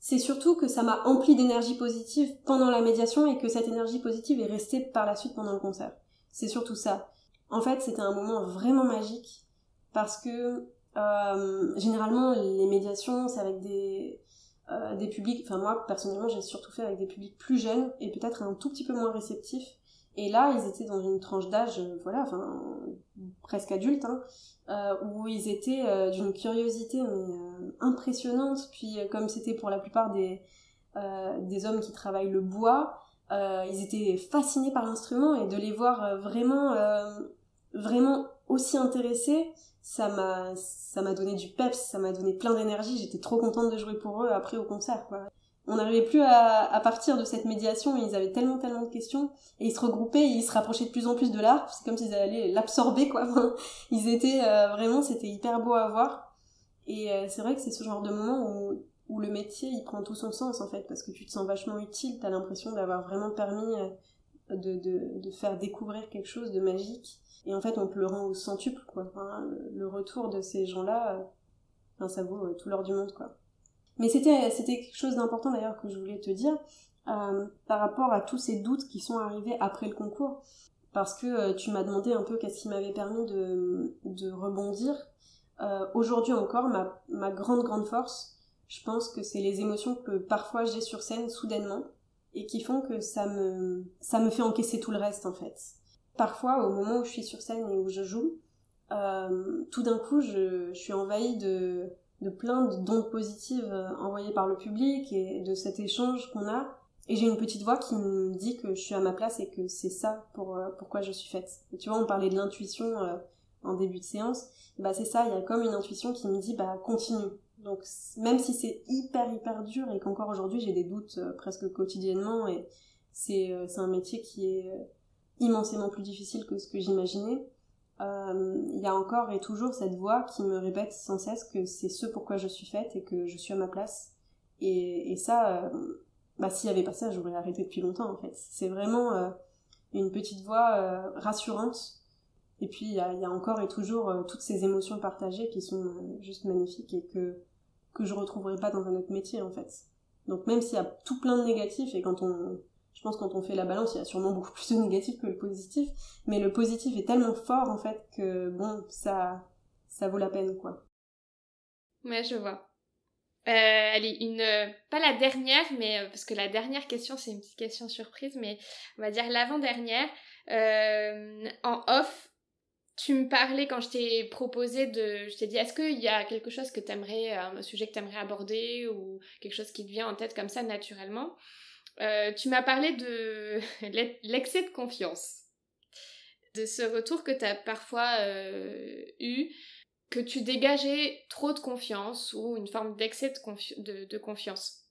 c'est surtout que ça m'a empli d'énergie positive pendant la médiation et que cette énergie positive est restée par la suite pendant le concert. C'est surtout ça. En fait, c'était un moment vraiment magique parce que euh, généralement les médiations c'est avec des euh, des publics, enfin moi personnellement j'ai surtout fait avec des publics plus jeunes et peut-être un tout petit peu moins réceptifs. Et là ils étaient dans une tranche d'âge, euh, voilà, enfin presque adulte, hein, où ils étaient d'une curiosité impressionnante. Puis comme c'était pour la plupart des des hommes qui travaillent le bois, ils étaient fascinés par l'instrument et de les voir vraiment vraiment aussi intéressés ça m'a ça m'a donné du peps, ça m'a donné plein d'énergie, j'étais trop contente de jouer pour eux après au concert quoi. On n'arrivait plus à, à, partir de cette médiation, ils avaient tellement tellement de questions et ils se regroupaient, ils se rapprochaient de plus en plus de l'art, c'est comme s'ils allaient l'absorber quoi. ils étaient euh, vraiment c'était hyper beau à voir et euh, c'est vrai que c'est ce genre de moment où où le métier il prend tout son sens en fait parce que tu te sens vachement utile, t'as l'impression d'avoir vraiment permis euh, de, de, de, faire découvrir quelque chose de magique. Et en fait, on te le rend au centuple, quoi. le, retour de ces gens-là, enfin, ça vaut tout l'or du monde, quoi. Mais c'était, c'était quelque chose d'important d'ailleurs que je voulais te dire euh, par rapport à tous ces doutes qui sont arrivés après le concours. Parce que euh, tu m'as demandé un peu qu'est-ce qui m'avait permis de, de rebondir. Euh, aujourd'hui encore, ma, ma grande grande force, je pense que c'est les émotions que parfois j'ai sur scène soudainement et qui font que ça me, ça me fait encaisser tout le reste en fait. Parfois, au moment où je suis sur scène et où je joue, euh, tout d'un coup, je, je suis envahie de, de plein de dons positifs euh, envoyés par le public et de cet échange qu'on a. Et j'ai une petite voix qui me dit que je suis à ma place et que c'est ça pour euh, pourquoi je suis faite. Tu vois, on parlait de l'intuition euh, en début de séance. bah c'est ça, il y a comme une intuition qui me dit bah continue. Donc même si c'est hyper hyper dur et qu'encore aujourd'hui j'ai des doutes presque quotidiennement et c'est c'est un métier qui est immensément plus difficile que ce que j'imaginais euh, il y a encore et toujours cette voix qui me répète sans cesse que c'est ce pourquoi je suis faite et que je suis à ma place. Et, et ça, euh, bah, s'il n'y avait pas ça, j'aurais arrêté depuis longtemps en fait. C'est vraiment euh, une petite voix rassurante. Et puis il y a, y a, encore et toujours toutes ces émotions partagées qui sont juste magnifiques et que, que je retrouverai pas dans un autre métier en fait. Donc même s'il y a tout plein de négatifs et quand on je pense quand on fait la balance, il y a sûrement beaucoup plus de négatif que le positif, mais le positif est tellement fort en fait que bon, ça, ça vaut la peine quoi. Ouais, je vois. Euh, allez, une euh, pas la dernière, mais euh, parce que la dernière question c'est une petite question surprise, mais on va dire l'avant-dernière. En off, tu me parlais quand je t'ai proposé de, je t'ai dit, est-ce qu'il y a quelque chose que t'aimerais, un sujet que t'aimerais aborder ou quelque chose qui te vient en tête comme ça naturellement? Euh, tu m'as parlé de l'excès de confiance, de ce retour que tu as parfois euh, eu, que tu dégageais trop de confiance ou une forme d'excès de, confiance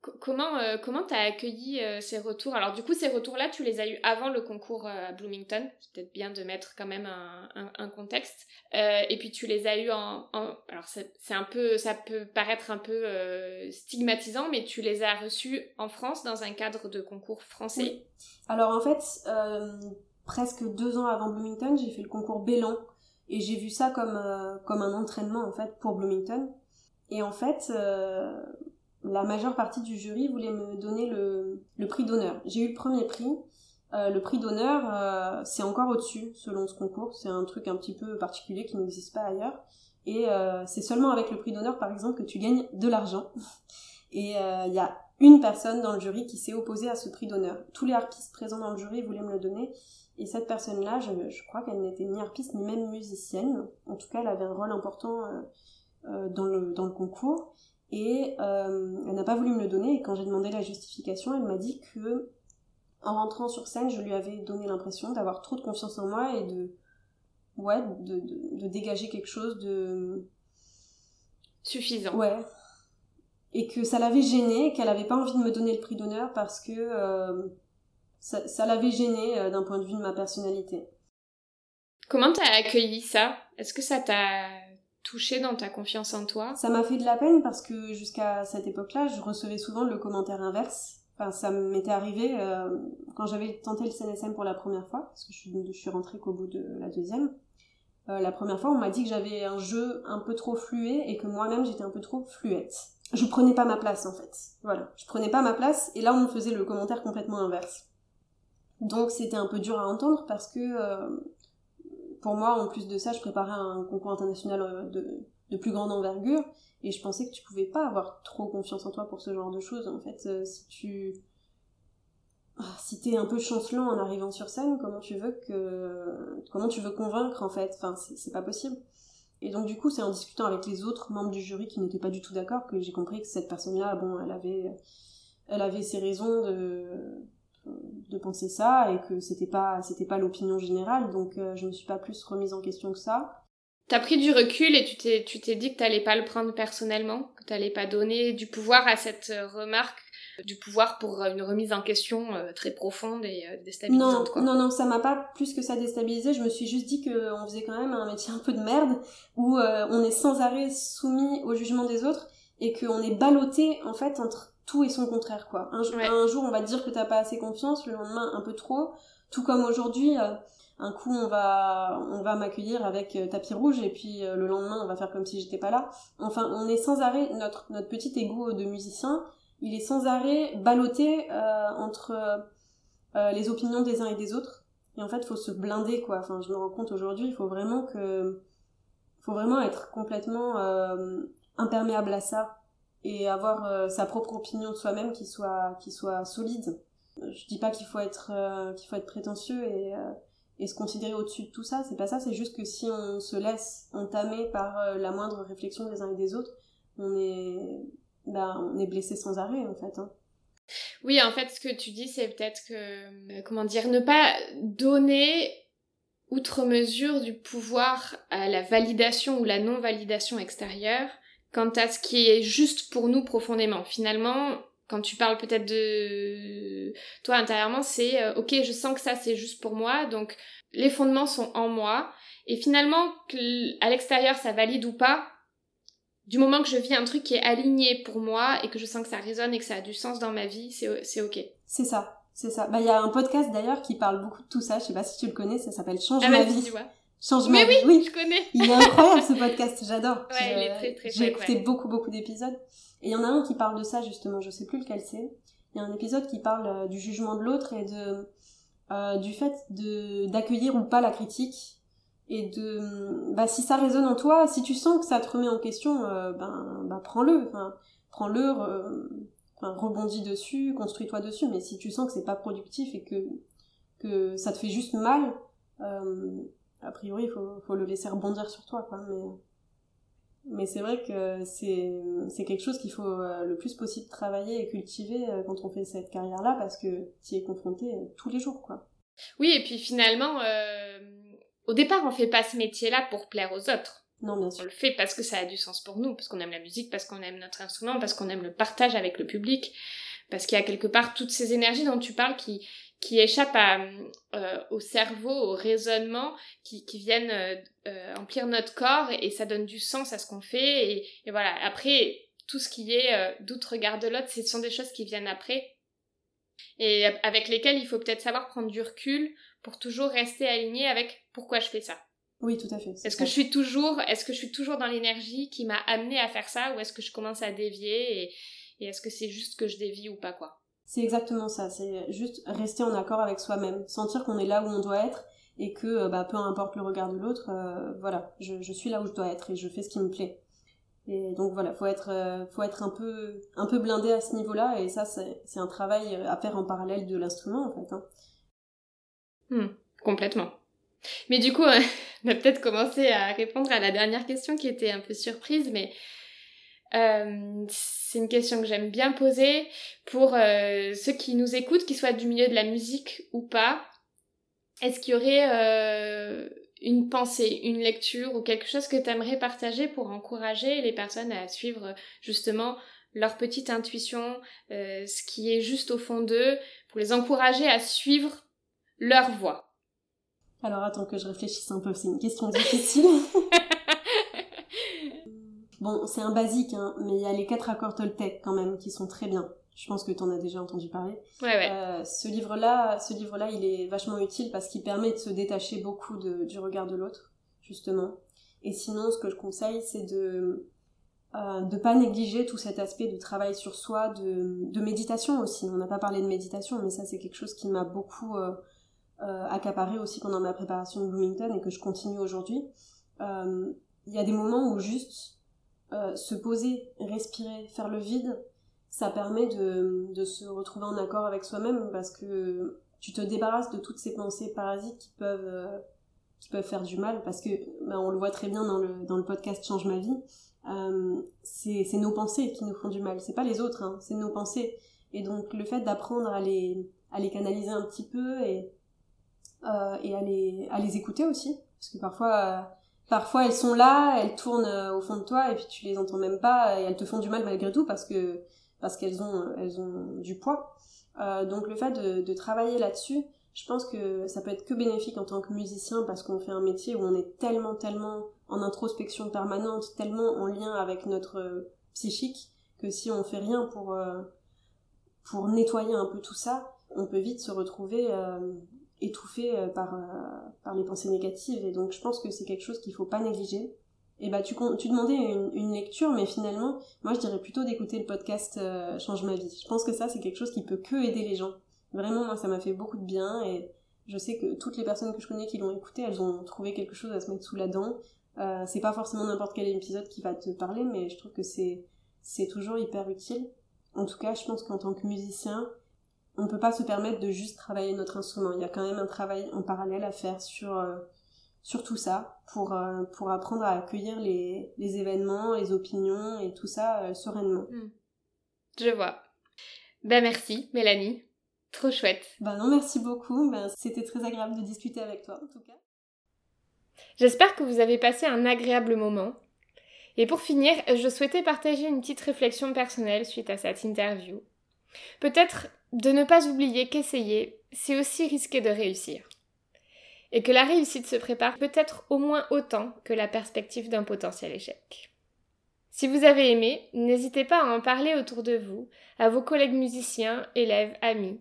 comment euh, comment t'as accueilli euh, ces retours? Alors du coup ces retours-là tu les as eu avant le concours euh, à Bloomington. C'est peut-être bien de mettre quand même un, un, contexte. et puis tu les as eu en, alors c'est un peu ça peut paraître un peu stigmatisant, mais tu les as reçus en France dans un cadre de concours français. Alors en fait presque deux ans avant Bloomington j'ai fait le concours Bélan et j'ai vu ça comme comme un entraînement en fait pour Bloomington. Et en fait, la majeure partie du jury voulait me donner le, prix d'honneur. J'ai eu le premier prix. Euh, le prix d'honneur, euh, c'est encore au-dessus selon ce concours. C'est un truc un petit peu particulier qui n'existe pas ailleurs. Et euh, c'est seulement avec le prix d'honneur, par exemple, que tu gagnes de l'argent. Et il y a une personne dans le jury qui s'est opposée à ce prix d'honneur. Tous les harpistes présents dans le jury voulaient me le donner. Et cette personne-là, je, crois qu'elle n'était ni harpiste ni même musicienne. En tout cas, elle avait un rôle important dans le concours. Et euh, elle n'a pas voulu me le donner. Et quand j'ai demandé la justification, elle m'a dit que en rentrant sur scène, je lui avais donné l'impression d'avoir trop de confiance en moi et de ouais de, de, dégager quelque chose de suffisant. Ouais. Et que ça l'avait gênée, qu'elle avait pas envie de me donner le prix d'honneur parce que euh, ça, ça l'avait gênée euh, d'un point de vue de ma personnalité. Comment t'as accueilli ça? Est-ce que ça t'a touché dans ta confiance en toi Ça m'a fait de la peine parce que jusqu'à cette époque-là, je recevais souvent le commentaire inverse. Enfin, ça m'était arrivé euh, quand j'avais tenté le CNSM pour la première fois, parce que je suis, suis rentrée qu'au bout de la deuxième. Euh, la première fois, on m'a dit que j'avais un jeu un peu trop fluet et que moi-même j'étais un peu trop fluette. Je prenais pas ma place en fait. Voilà, je prenais pas ma place et là on me faisait le commentaire complètement inverse. Donc c'était un peu dur à entendre parce que euh, pour moi, en plus de ça, je préparais un concours international euh, de, de plus grande envergure et je pensais que tu pouvais pas avoir trop confiance en toi pour ce genre de choses. En fait, euh, si tu ah, si t'es un peu chancelant en arrivant sur scène, comment tu veux que comment tu veux convaincre en fait? Enfin, c'est pas possible. Et donc du coup, c'est en discutant avec les autres membres du jury qui n'étaient pas du tout d'accord que j'ai compris que cette personne-là, bon, elle avait elle avait ses raisons de de penser ça et que c'était pas c'était pas l'opinion générale donc euh, je me suis pas plus remise en question que ça. T'as pris du recul et tu t'es tu t'es dit que t'allais pas le prendre personnellement, que t'allais pas donner du pouvoir à cette euh, remarque, du pouvoir pour euh, une remise en question très profonde et déstabilisante. Non, non, non, ça m'a pas plus que ça déstabilisé. Je me suis juste dit qu'on faisait quand même un métier un peu de merde où on est sans arrêt soumis au jugement des autres et qu'on est ballotté en fait entre tout est son contraire, quoi. Un, un jour, on va te dire que t'as pas assez confiance, le lendemain, un peu trop. Tout comme aujourd'hui, euh, un coup, on va, on va m'accueillir avec euh, tapis rouge, et puis euh, le lendemain, on va faire comme si j'étais pas là. Enfin, on est sans arrêt, notre, notre petit ego de musicien, il est sans arrêt ballotté entre les opinions des uns et des autres. Et en fait, il faut se blinder, quoi. Enfin, je me rends compte aujourd'hui, il faut vraiment que, faut vraiment être complètement imperméable à ça et avoir euh, sa propre opinion de soi-même qui soit qui soit solide. Je dis pas qu'il faut être euh, qu'il faut être prétentieux et euh, et se considérer au-dessus de tout ça, c'est pas ça, c'est juste que si on se laisse entamer par la moindre réflexion des uns et des autres, on est ben, on est blessé sans arrêt en fait. Hein. Oui, en fait, ce que tu dis, c'est peut-être que, comment dire, ne pas donner outre mesure du pouvoir à la validation ou la non-validation extérieure, quant à ce qui est juste pour nous profondément. Finalement, quand tu parles peut-être de toi intérieurement, c'est euh, ok, je sens que ça c'est juste pour moi, donc les fondements sont en moi. Et finalement, à l'extérieur ça valide ou pas, du moment que je vis un truc qui est aligné pour moi et que je sens que ça résonne et que ça a du sens dans ma vie, c'est ok. C'est ça, c'est ça. Bah il y a un podcast d'ailleurs qui parle beaucoup de tout ça. Je sais pas si tu le connais, ça s'appelle Change ah, ma vie. Changement. Mais oui, oui, je connais. Il est incroyable ce podcast, j'adore. Ouais, il est très très J'ai écouté beaucoup beaucoup d'épisodes. Et il y en a un qui parle de ça justement, je sais plus lequel c'est. Il y a un épisode qui parle euh, du jugement de l'autre et de euh, du fait de d'accueillir ou pas la critique et de bah si ça résonne en toi, si tu sens que ça te remet en question, euh, ben bah prends-le, enfin prends-le, enfin rebondis dessus, construis-toi dessus. Mais si tu sens que c'est pas productif et que que ça te fait juste mal, euh, a priori, il faut, faut, le laisser rebondir sur toi, quoi. Mais, mais c'est vrai que c'est, quelque chose qu'il faut euh, le plus possible travailler et cultiver euh, quand on fait cette carrière-là, parce que tu y es confronté euh, tous les jours, quoi. Oui, et puis finalement, au départ, on fait pas ce métier-là pour plaire aux autres. Non, bien sûr. On le fait parce que ça a du sens pour nous, parce qu'on aime la musique, parce qu'on aime notre instrument, parce qu'on aime le partage avec le public, parce qu'il y a quelque part toutes ces énergies dont tu parles qui, qui échappent à, euh, au cerveau, au raisonnement, qui, qui viennent euh, euh, emplir notre corps et, ça donne du sens à ce qu'on fait. Et, et, voilà, après, tout ce qui est euh, doute, regard de l'autre, ce sont des choses qui viennent après et avec lesquelles il faut peut-être savoir prendre du recul pour toujours rester aligné avec pourquoi je fais ça. Oui, tout à fait. Est-ce que je suis toujours, est-ce que je suis toujours dans l'énergie qui m'a amené à faire ça ou est-ce que je commence à dévier et, et est-ce que c'est juste que je dévie ou pas quoi? C'est exactement ça, c'est juste rester en accord avec soi-même, sentir qu'on est là où on doit être et que euh, bah, peu importe le regard de l'autre, euh, voilà, je, suis là où je dois être et je fais ce qui me plaît. Et donc voilà, faut être, euh, faut être un peu, un blindé à ce niveau-là et ça c'est un travail à faire en parallèle de l'instrument en fait. Hein. Hmm, complètement. Mais du coup, on a peut-être commencé à répondre à la dernière question qui était un peu surprise, mais euh, c'est une question que j'aime bien poser pour euh, ceux qui nous écoutent, qu'ils soient du milieu de la musique ou pas. Est-ce qu'il y aurait euh, une pensée, une lecture ou quelque chose que tu aimerais partager pour encourager les personnes à suivre justement leur petite intuition, ce qui est juste au fond d'eux, pour les encourager à suivre leur voix Alors attends que je réfléchisse un peu, c'est une question difficile. Bon, c'est un basique, hein, mais il y a les quatre accords Toltec quand même qui sont très bien. Je pense que tu en as déjà entendu parler. Ouais, ouais. Euh, ce livre-là, ce livre-là, il est vachement utile parce qu'il permet de se détacher beaucoup de, du regard de l'autre, justement. Et sinon, ce que je conseille, c'est de euh, de pas négliger tout cet aspect de travail sur soi, de, de méditation aussi. On n'a pas parlé de méditation, mais ça c'est quelque chose qui m'a beaucoup euh, euh, accaparé aussi pendant ma préparation de Bloomington et que je continue aujourd'hui. Il y a des moments où juste euh, se poser, respirer, faire le vide, ça permet de, de se retrouver en accord avec soi-même parce que tu te débarrasses de toutes ces pensées parasites qui peuvent, euh, qui peuvent faire du mal parce que bah, on le voit très bien dans le, dans le podcast Change ma vie. Euh, c'est nos pensées qui nous font du mal, c'est pas les autres, hein, c'est nos pensées. Et donc le fait d'apprendre à les, à les canaliser un petit peu et, et à les écouter aussi, parce que parfois parfois elles sont là, elles tournent euh, au fond de toi et puis tu les entends même pas et elles te font du mal malgré tout parce que parce qu'elles ont elles ont du poids. Euh, donc le fait de, de travailler là-dessus, je pense que ça peut être que bénéfique en tant que musicien parce qu'on fait un métier où on est tellement tellement en introspection permanente, tellement en lien avec notre psychique que si on fait rien pour euh, pour nettoyer un peu tout ça, on peut vite se retrouver étouffé par, par les pensées négatives. Et donc je pense que c'est quelque chose qu'il faut pas négliger. Et bah tu, tu demandais une, une, lecture, mais finalement, moi je dirais plutôt d'écouter le podcast Change ma vie. Je pense que ça c'est quelque chose qui peut que aider les gens. Vraiment, moi ça m'a fait beaucoup de bien et je sais que toutes les personnes que je connais qui l'ont écouté, elles ont trouvé quelque chose à se mettre sous la dent. Euh, c'est pas forcément n'importe quel épisode qui va te parler, mais je trouve que c'est c'est toujours hyper utile. En tout cas, je pense qu'en tant que musicien, on peut pas se permettre de juste travailler notre instrument. Il y a quand même un travail en parallèle à faire sur euh, sur tout ça pour euh, pour apprendre à accueillir les, les événements, les opinions et tout ça sereinement. Hmm. Je vois. Ben merci, Mélanie. Trop chouette. Ben non, merci beaucoup. Ben, c'était très agréable de discuter avec toi, en tout cas. J'espère que vous avez passé un agréable moment. Et pour finir, je souhaitais partager une petite réflexion personnelle suite à cette interview. Peut-être de ne pas oublier qu'essayer, c'est aussi risquer de réussir. Et que la réussite se prépare peut-être au moins autant que la perspective d'un potentiel échec. Si vous avez aimé, n'hésitez pas à en parler autour de vous, à vos collègues musiciens, élèves, amis,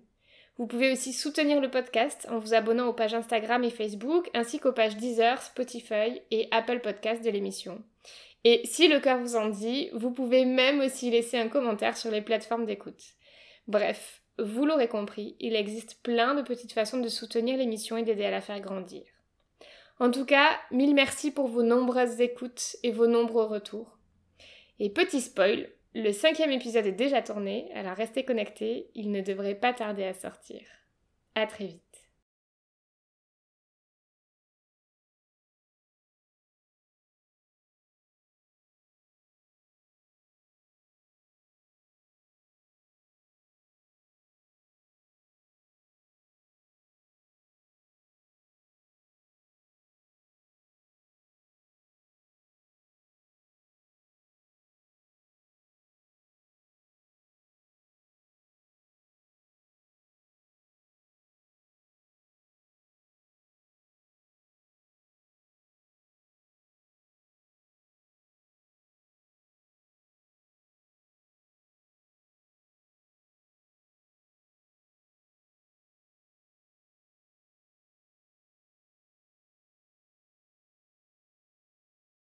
vous pouvez aussi soutenir le podcast en vous abonnant aux pages Instagram et Facebook, ainsi qu'aux pages Deezer, Spotify et Apple Podcast de l'émission. Et si le cœur vous en dit, vous pouvez même aussi laisser un commentaire sur les plateformes d'écoute. Bref, vous l'aurez compris, il existe plein de petites façons de soutenir l'émission et d'aider à la faire grandir. En tout cas, mille merci pour vos nombreuses écoutes et vos nombreux retours. Et petit spoil, le cinquième épisode est déjà tourné, alors restez connectés, il ne devrait pas tarder à sortir. À très vite.